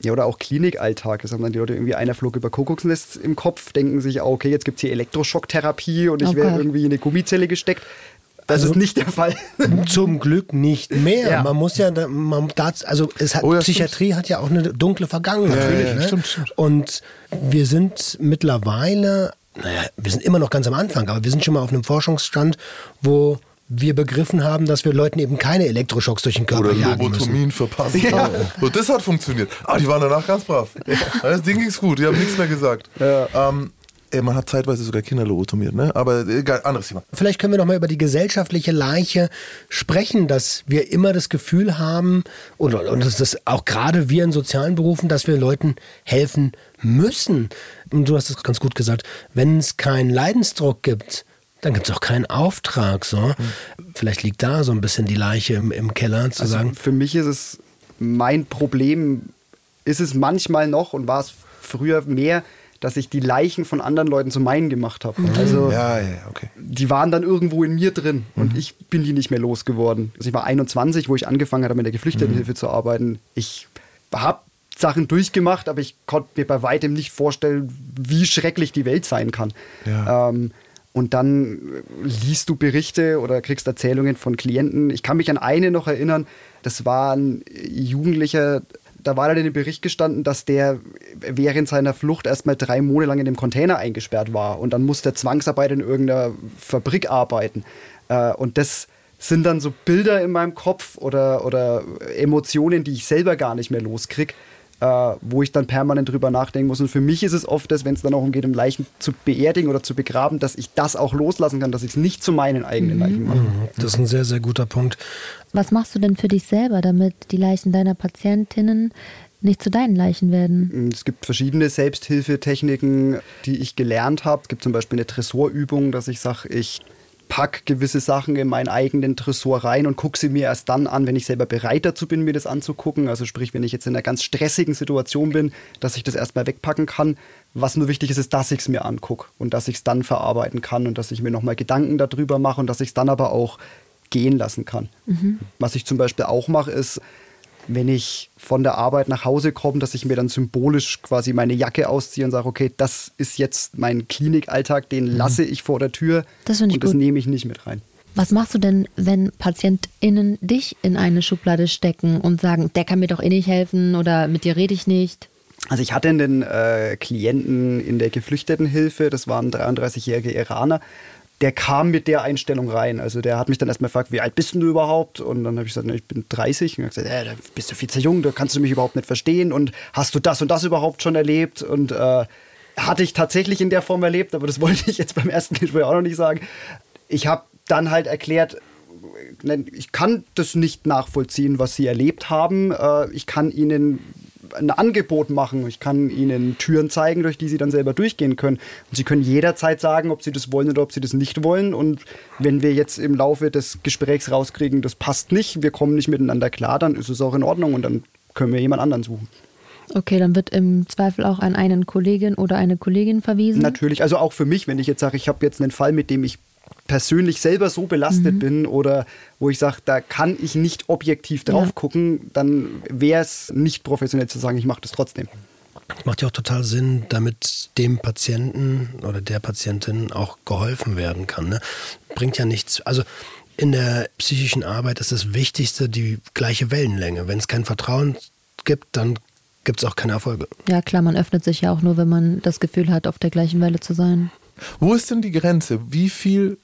Ja, oder auch Klinikalltag. Das haben dann die Leute irgendwie einer flog über Kuckucksnest im Kopf, denken sich, oh, okay, jetzt gibt es hier Elektroschocktherapie und ich Oh werde irgendwie in eine Gummizelle gesteckt. Das Also- ist nicht der Fall. Zum Glück nicht mehr. Ja. Man muss ja, man, das, also es hat, Oh ja, Psychiatrie hat ja auch eine dunkle Vergangenheit. Ja, ja, ja, ne? stimmt, stimmt. Und wir sind mittlerweile, naja, wir sind immer noch ganz am Anfang, aber wir sind schon mal auf einem Forschungsstand, wo wir begriffen haben, dass wir Leuten eben keine Elektroschocks durch den Körper Oder jagen müssen. Lobotomien verpasst. So, das hat funktioniert. Ah, die waren danach ganz brav. Das Ding ging's gut, die haben nichts mehr gesagt. Ähm, ey, man hat zeitweise sogar Kinder lobotomiert, ne? Aber egal, anderes Thema. Vielleicht können wir noch mal über die gesellschaftliche Leiche sprechen, dass wir immer das Gefühl haben, und, und das ist auch gerade wir in sozialen Berufen, dass wir Leuten helfen müssen. Und du hast es ganz gut gesagt, wenn es keinen Leidensdruck gibt, dann gibt es auch keinen Auftrag. So. Mhm. Vielleicht liegt da so ein bisschen die Leiche im, im Keller, zu also sagen. Für mich ist es mein Problem, ist es manchmal noch und war es früher mehr, dass ich die Leichen von anderen Leuten zu meinen gemacht habe. Mhm. Also ja, ja, okay. die waren dann irgendwo in mir drin und mhm. ich bin die nicht mehr losgeworden. Also ich war 21, wo ich angefangen habe, mit der Geflüchtetenhilfe mhm. zu arbeiten. Ich habe Sachen durchgemacht, aber ich konnte mir bei weitem nicht vorstellen, wie schrecklich die Welt sein kann. Ja. Ähm, und dann liest du Berichte oder kriegst Erzählungen von Klienten. Ich kann mich an eine noch erinnern, das war ein Jugendlicher, da war dann in dem Bericht gestanden, dass der während seiner Flucht erstmal drei Monate lang in dem Container eingesperrt war und dann musste er Zwangsarbeit in irgendeiner Fabrik arbeiten. Äh, und das sind dann so Bilder in meinem Kopf oder, oder Emotionen, die ich selber gar nicht mehr loskriege äh, wo ich dann permanent drüber nachdenken muss. Und für mich ist es oft, dass wenn es dann auch umgeht, um Leichen zu beerdigen oder zu begraben, dass ich das auch loslassen kann, dass ich es nicht zu meinen eigenen mhm. Leichen mache. Mhm. Das ist ein sehr, sehr guter Punkt. Was machst du denn für dich selber, damit die Leichen deiner Patientinnen nicht zu deinen Leichen werden? Es gibt verschiedene Selbsthilfetechniken, die ich gelernt habe. Es gibt zum Beispiel eine Tresorübung, dass ich sage, ich pack gewisse Sachen in meinen eigenen Tresor rein und gucke sie mir erst dann an, wenn ich selber bereit dazu bin, mir das anzugucken. Also sprich, wenn ich jetzt in einer ganz stressigen Situation bin, dass ich das erstmal wegpacken kann. Was nur wichtig ist, ist, dass ich es mir angucke und dass ich es dann verarbeiten kann und dass ich mir nochmal Gedanken darüber mache und dass ich es dann aber auch gehen lassen kann. Mhm. Was ich zum Beispiel auch mache, ist, wenn ich von der Arbeit nach Hause komme, dass ich mir dann symbolisch quasi meine Jacke ausziehe und sage, okay, das ist jetzt mein Klinikalltag, den mhm. lasse ich vor der Tür das und gut. das nehme ich nicht mit rein. Was machst du denn, wenn PatientInnen dich in eine Schublade stecken und sagen, der kann mir doch eh nicht helfen oder mit dir rede ich nicht? Also ich hatte einen äh, Klienten in der Geflüchtetenhilfe, das war ein 33-jähriger Iraner, der kam mit der Einstellung rein. Also der hat mich dann erstmal gefragt, wie alt bist du überhaupt? Und dann habe ich gesagt, ich bin 30. Und er hat gesagt, äh, da bist du viel zu jung, da kannst du mich überhaupt nicht verstehen. Und hast du das und das überhaupt schon erlebt? Und äh, hatte ich tatsächlich in der Form erlebt, aber das wollte ich jetzt beim ersten Gespräch auch noch nicht sagen. Ich habe dann halt erklärt, ich kann das nicht nachvollziehen, was sie erlebt haben. Äh, ich kann ihnen ein Angebot machen. Ich kann ihnen Türen zeigen, durch die sie dann selber durchgehen können. Und sie können jederzeit sagen, ob sie das wollen oder ob sie das nicht wollen. Und wenn wir jetzt im Laufe des Gesprächs rauskriegen, das passt nicht, wir kommen nicht miteinander klar, dann ist es auch in Ordnung und dann können wir jemand anderen suchen. Okay, dann wird im Zweifel auch an einen Kollegin oder eine Kollegin verwiesen? Natürlich, also auch für mich, wenn ich jetzt sage, ich habe jetzt einen Fall, mit dem ich persönlich selber so belastet mhm. bin oder wo ich sage, da kann ich nicht objektiv drauf ja. gucken, dann wäre es nicht professionell zu sagen, ich mache das trotzdem. Macht ja auch total Sinn, damit dem Patienten oder der Patientin auch geholfen werden kann. Ne? Bringt ja nichts. Also in der psychischen Arbeit ist das Wichtigste die gleiche Wellenlänge. Wenn es kein Vertrauen gibt, dann gibt es auch keine Erfolge. Ja klar, man öffnet sich ja auch nur, wenn man das Gefühl hat, auf der gleichen Welle zu sein. Wo ist denn die Grenze? Wie viel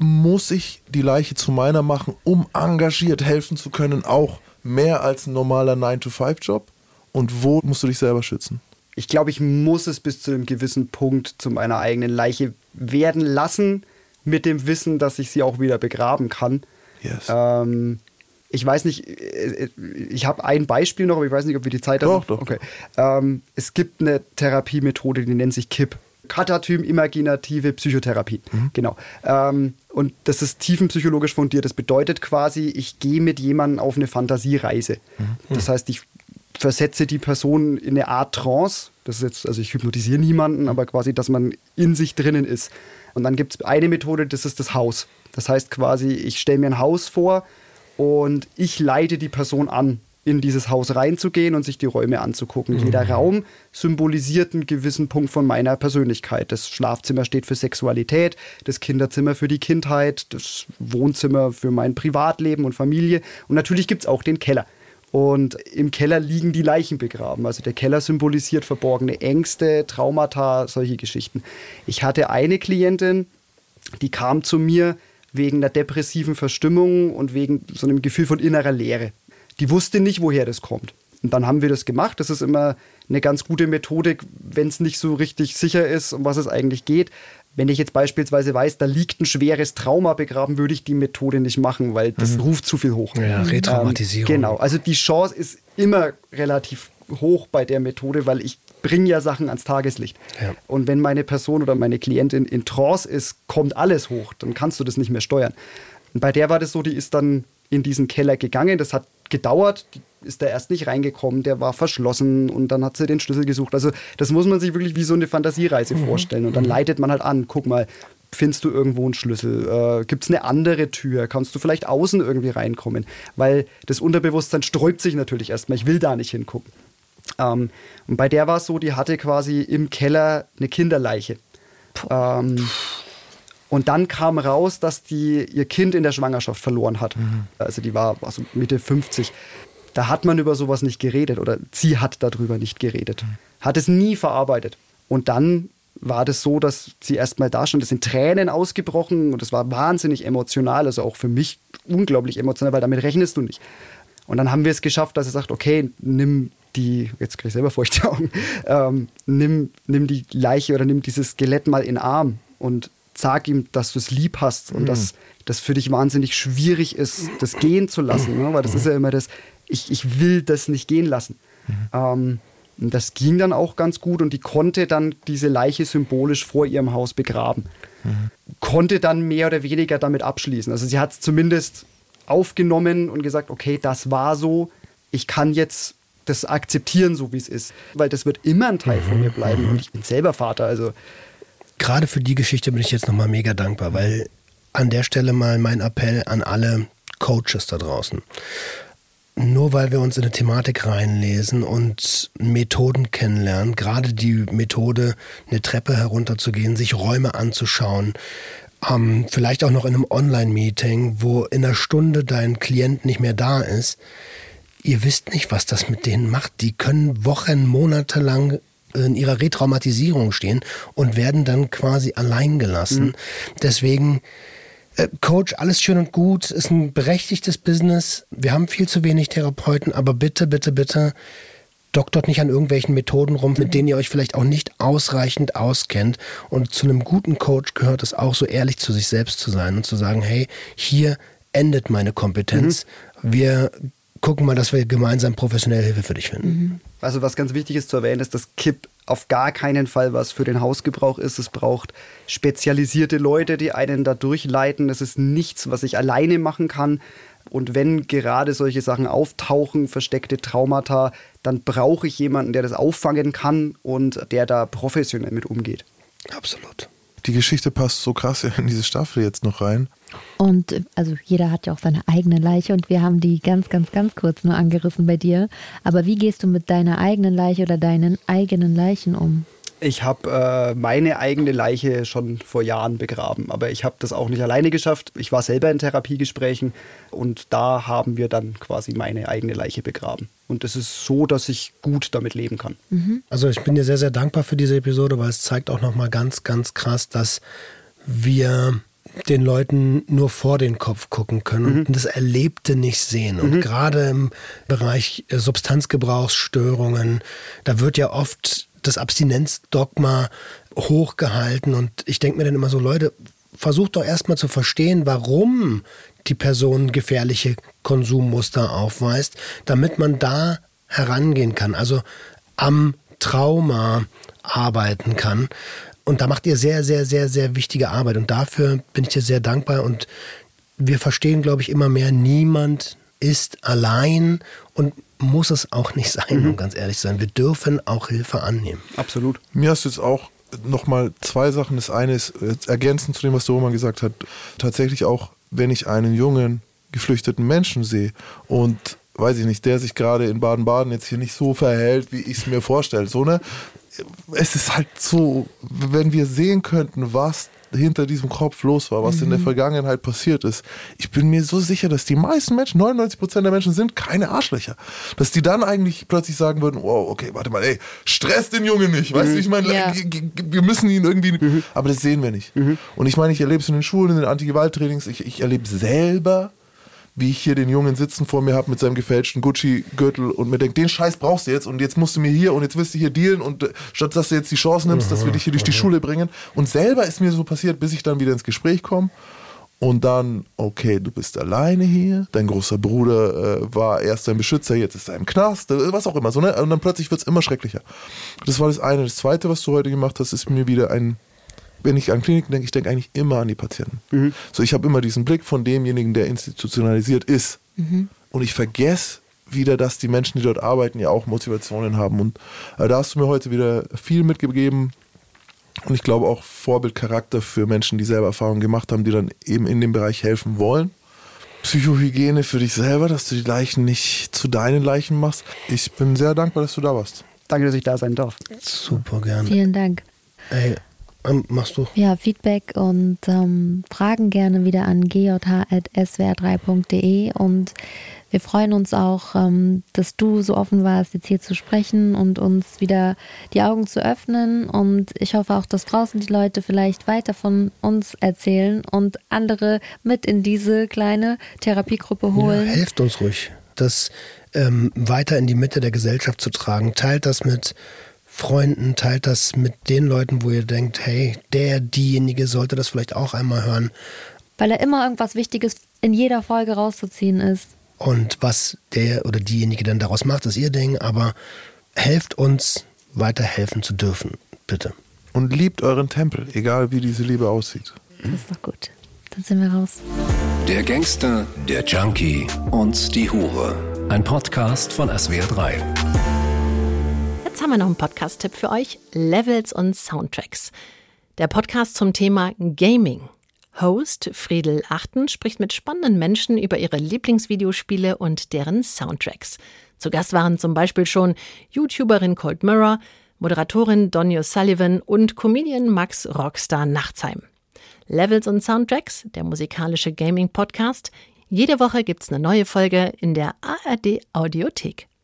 muss ich die Leiche zu meiner machen, um engagiert helfen zu können, auch mehr als ein normaler 9-to-5-Job? Und wo musst du dich selber schützen? Ich glaube, ich muss es bis zu einem gewissen Punkt zu meiner eigenen Leiche werden lassen, mit dem Wissen, dass ich sie auch wieder begraben kann. Yes. Ähm, ich weiß nicht, äh, ich habe ein Beispiel noch, aber ich weiß nicht, ob wir die Zeit haben. Doch, doch. Okay. Ähm, es gibt eine Therapiemethode, die nennt sich KIP. Katatym-imaginative Psychotherapie. Mhm. Genau. Ähm, und das ist tiefenpsychologisch fundiert. Das bedeutet quasi, ich gehe mit jemandem auf eine Fantasiereise. Mhm. Das heißt, ich versetze die Person in eine Art Trance. Das ist jetzt, also ich hypnotisiere niemanden, aber quasi, dass man in sich drinnen ist. Und dann gibt es eine Methode, das ist das Haus. Das heißt quasi, ich stelle mir ein Haus vor und ich leite die Person an in dieses Haus reinzugehen und sich die Räume anzugucken. Mhm. Jeder Raum symbolisiert einen gewissen Punkt von meiner Persönlichkeit. Das Schlafzimmer steht für Sexualität, das Kinderzimmer für die Kindheit, das Wohnzimmer für mein Privatleben und Familie. Und natürlich gibt es auch den Keller. Und im Keller liegen die Leichen begraben. Also der Keller symbolisiert verborgene Ängste, Traumata, solche Geschichten. Ich hatte eine Klientin, die kam zu mir wegen einer depressiven Verstimmung und wegen so einem Gefühl von innerer Leere die wusste nicht, woher das kommt. Und dann haben wir das gemacht. Das ist immer eine ganz gute Methodik, wenn es nicht so richtig sicher ist, um was es eigentlich geht. Wenn ich jetzt beispielsweise weiß, da liegt ein schweres Trauma begraben, würde ich die Methode nicht machen, weil das mhm. ruft zu viel hoch. Ja, Retraumatisierung. Ähm, genau, also die Chance ist immer relativ hoch bei der Methode, weil ich bringen ja Sachen ans Tageslicht. Ja. Und wenn meine Person oder meine Klientin in Trance ist, kommt alles hoch. Dann kannst du das nicht mehr steuern. Und bei der war das so, die ist dann in diesen Keller gegangen. Das hat gedauert. Ist da erst nicht reingekommen. Der war verschlossen und dann hat sie den Schlüssel gesucht. Also das muss man sich wirklich wie so eine Fantasiereise vorstellen. Und dann leitet man halt an. Guck mal, findest du irgendwo einen Schlüssel? Äh, Gibt es eine andere Tür? Kannst du vielleicht außen irgendwie reinkommen? Weil das Unterbewusstsein sträubt sich natürlich erstmal. Ich will da nicht hingucken. Ähm, und bei der war es so, die hatte quasi im Keller eine Kinderleiche. Ähm, und dann kam raus, dass die ihr Kind in der Schwangerschaft verloren hat. Also die war also Mitte 50. Da hat man über sowas nicht geredet oder sie hat darüber nicht geredet. Hat es nie verarbeitet. Und dann war das so, dass sie erstmal da stand. Es sind Tränen ausgebrochen und es war wahnsinnig emotional, also auch für mich unglaublich emotional, weil damit rechnest du nicht. Und dann haben wir es geschafft, dass er sagt, okay, nimm die, jetzt kriege ich selber feuchte Augen, ähm, nimm, nimm die Leiche oder nimm dieses Skelett mal in den Arm und sag ihm, dass du es lieb hast und dass das für dich wahnsinnig schwierig ist, das gehen zu lassen. Ne? Weil das ist ja immer das, ich, ich will das nicht gehen lassen. Ähm, und das ging dann auch ganz gut und die konnte dann diese Leiche symbolisch vor ihrem Haus begraben. Konnte dann mehr oder weniger damit abschließen. Also sie hat es zumindest aufgenommen und gesagt, okay, das war so, ich kann jetzt das akzeptieren, so wie es ist. Weil das wird immer ein Teil von mir bleiben und ich bin selber Vater. Also Gerade für die Geschichte bin ich jetzt nochmal mega dankbar, weil an der Stelle mal mein Appell an alle Coaches da draußen. Nur weil wir uns in eine Thematik reinlesen und Methoden kennenlernen, gerade die Methode, eine Treppe herunterzugehen, sich Räume anzuschauen, ähm, vielleicht auch noch in einem Online-Meeting, wo in einer Stunde dein Klient nicht mehr da ist, ihr wisst nicht, was das mit denen macht. Die können Wochen, Monate lang in ihrer Retraumatisierung stehen und werden dann quasi allein gelassen. Deswegen, äh, Coach, alles schön und gut, ist ein berechtigtes Business. Wir haben viel zu wenig Therapeuten, aber bitte, bitte, bitte, doktort nicht an irgendwelchen Methoden rum, mit denen ihr euch vielleicht auch nicht ausreichend auskennt. Und zu einem guten Coach gehört es auch, so ehrlich zu sich selbst zu sein und zu sagen, hey, hier endet meine Kompetenz. Wir gucken mal, dass wir gemeinsam professionelle Hilfe für dich finden. Also was ganz wichtig ist zu erwähnen, ist, dass Kipp auf gar keinen Fall was für den Hausgebrauch ist. Es braucht spezialisierte Leute, die einen da durchleiten. Es ist nichts, was ich alleine machen kann. Und wenn gerade solche Sachen auftauchen, versteckte Traumata, dann brauche ich jemanden, der das auffangen kann und der da professionell mit umgeht. Absolut. Die Geschichte passt so krass in diese Staffel jetzt noch rein. Und äh, also jeder hat ja auch seine eigene Leiche und wir haben die ganz, ganz, ganz kurz nur angerissen bei dir. Aber wie gehst du mit deiner eigenen Leiche oder deinen eigenen Leichen um? Ich habe äh, meine eigene Leiche schon vor Jahren begraben, aber ich habe das auch nicht alleine geschafft. Ich war selber in Therapiegesprächen und da haben wir dann quasi meine eigene Leiche begraben. Und es ist so, dass ich gut damit leben kann. Also ich bin dir sehr, sehr dankbar für diese Episode, weil es zeigt auch nochmal ganz, ganz krass, dass wir den Leuten nur vor den Kopf gucken können und das Erlebte nicht sehen. Und gerade im Bereich äh, Substanzgebrauchsstörungen, da wird ja oft das Abstinenzdogma hochgehalten und ich denke mir dann immer so, Leute, versucht doch erstmal zu verstehen, warum die Person gefährliche Konsummuster aufweist, damit man da herangehen kann, also am Trauma arbeiten kann. Und da macht ihr sehr, sehr, sehr, sehr wichtige Arbeit. Und dafür bin ich dir sehr dankbar. Und wir verstehen, glaube ich, immer mehr, niemand ist allein und muss es auch nicht sein, um ganz ehrlich zu sein. Wir dürfen auch Hilfe annehmen. Absolut. Mir hast du jetzt auch nochmal zwei Sachen. Das eine ist, äh, ergänzend zu dem, was der Roman gesagt hat, tatsächlich auch, wenn ich einen jungen, geflüchteten Menschen sehe und weiß ich nicht, der sich gerade in Baden-Baden jetzt hier nicht so verhält, wie ich es mir vorstelle. So, ne? Es ist halt so, wenn wir sehen könnten, was hinter diesem Kopf los war, was in der Vergangenheit passiert ist. Ich bin mir so sicher, dass die meisten Menschen, 99 Prozent der Menschen sind keine Arschlöcher. Dass die dann eigentlich plötzlich sagen würden, wow, okay, warte mal, ey, stress den Jungen nicht. Weißt du, ich meine, Ja. wir müssen ihn irgendwie, aber das sehen wir nicht. Und ich meine, ich erlebe es in den Schulen, in den Anti-Gewalt-Trainings, ich, ich erlebe selber, wie ich hier den Jungen sitzen vor mir habe mit seinem gefälschten Gucci-Gürtel und mir denke, den Scheiß brauchst du jetzt und jetzt musst du mir hier und jetzt willst du hier dealen und äh, statt dass du jetzt die Chance nimmst, dass wir dich hier durch die Schule bringen. Und selber ist mir so passiert, bis ich dann wieder ins Gespräch komme Und dann, okay, du bist alleine hier, dein großer Bruder äh, war erst dein Beschützer, jetzt ist er im Knast, äh, was auch immer. So, ne? Und dann plötzlich wird es immer schrecklicher. Das war das eine. Das zweite, was du heute gemacht hast, ist mir wieder ein, wenn ich an Kliniken denke, ich denke eigentlich immer an die Patienten. Mhm. So, ich habe immer diesen Blick von demjenigen, der institutionalisiert ist. Mhm. Und ich vergesse wieder, dass die Menschen, die dort arbeiten, ja auch Motivationen haben. Und äh, da hast du mir heute wieder viel mitgegeben, und ich glaube auch Vorbildcharakter für Menschen, die selber Erfahrungen gemacht haben, die dann eben in dem Bereich helfen wollen. Psychohygiene für dich selber, dass du die Leichen nicht zu deinen Leichen machst. Ich bin sehr dankbar, dass du da warst. Danke, dass ich da sein darf. Super gerne. Vielen Dank. Ey, ähm, machst du? Ja, Feedback und ähm, Fragen gerne wieder an gjh.swr3.de und wir freuen uns auch, ähm, dass du so offen warst, jetzt hier zu sprechen und uns wieder die Augen zu öffnen. Und ich hoffe auch, dass draußen die Leute vielleicht weiter von uns erzählen und andere mit in diese kleine Therapiegruppe holen. Ja, helft uns ruhig, das ähm, weiter in die Mitte der Gesellschaft zu tragen. Teilt das mit Freunden, teilt das mit den Leuten, wo ihr denkt, hey, der, diejenige sollte das vielleicht auch einmal hören. Weil da immer irgendwas Wichtiges in jeder Folge rauszuziehen ist. Und was der oder diejenige dann daraus macht, ist ihr Ding, aber helft uns, weiterhelfen zu dürfen, bitte. Und liebt euren Tempel, egal wie diese Liebe aussieht. Das ist doch gut. Dann sind wir raus. Der Gangster, der Junkie und die Hure. Ein Podcast von SWR3. Jetzt haben wir noch einen Podcast-Tipp für euch: Levels und Soundtracks. Der Podcast zum Thema Gaming. Host Friedel Achten spricht mit spannenden Menschen über ihre Lieblingsvideospiele und deren Soundtracks. Zu Gast waren zum Beispiel schon YouTuberin Cold Mirror, Moderatorin Donny Sullivan und Comedian Max Rockstar Nachtsheim. Levels und Soundtracks, der musikalische Gaming-Podcast. Jede Woche gibt's eine neue Folge in der ARD Audiothek.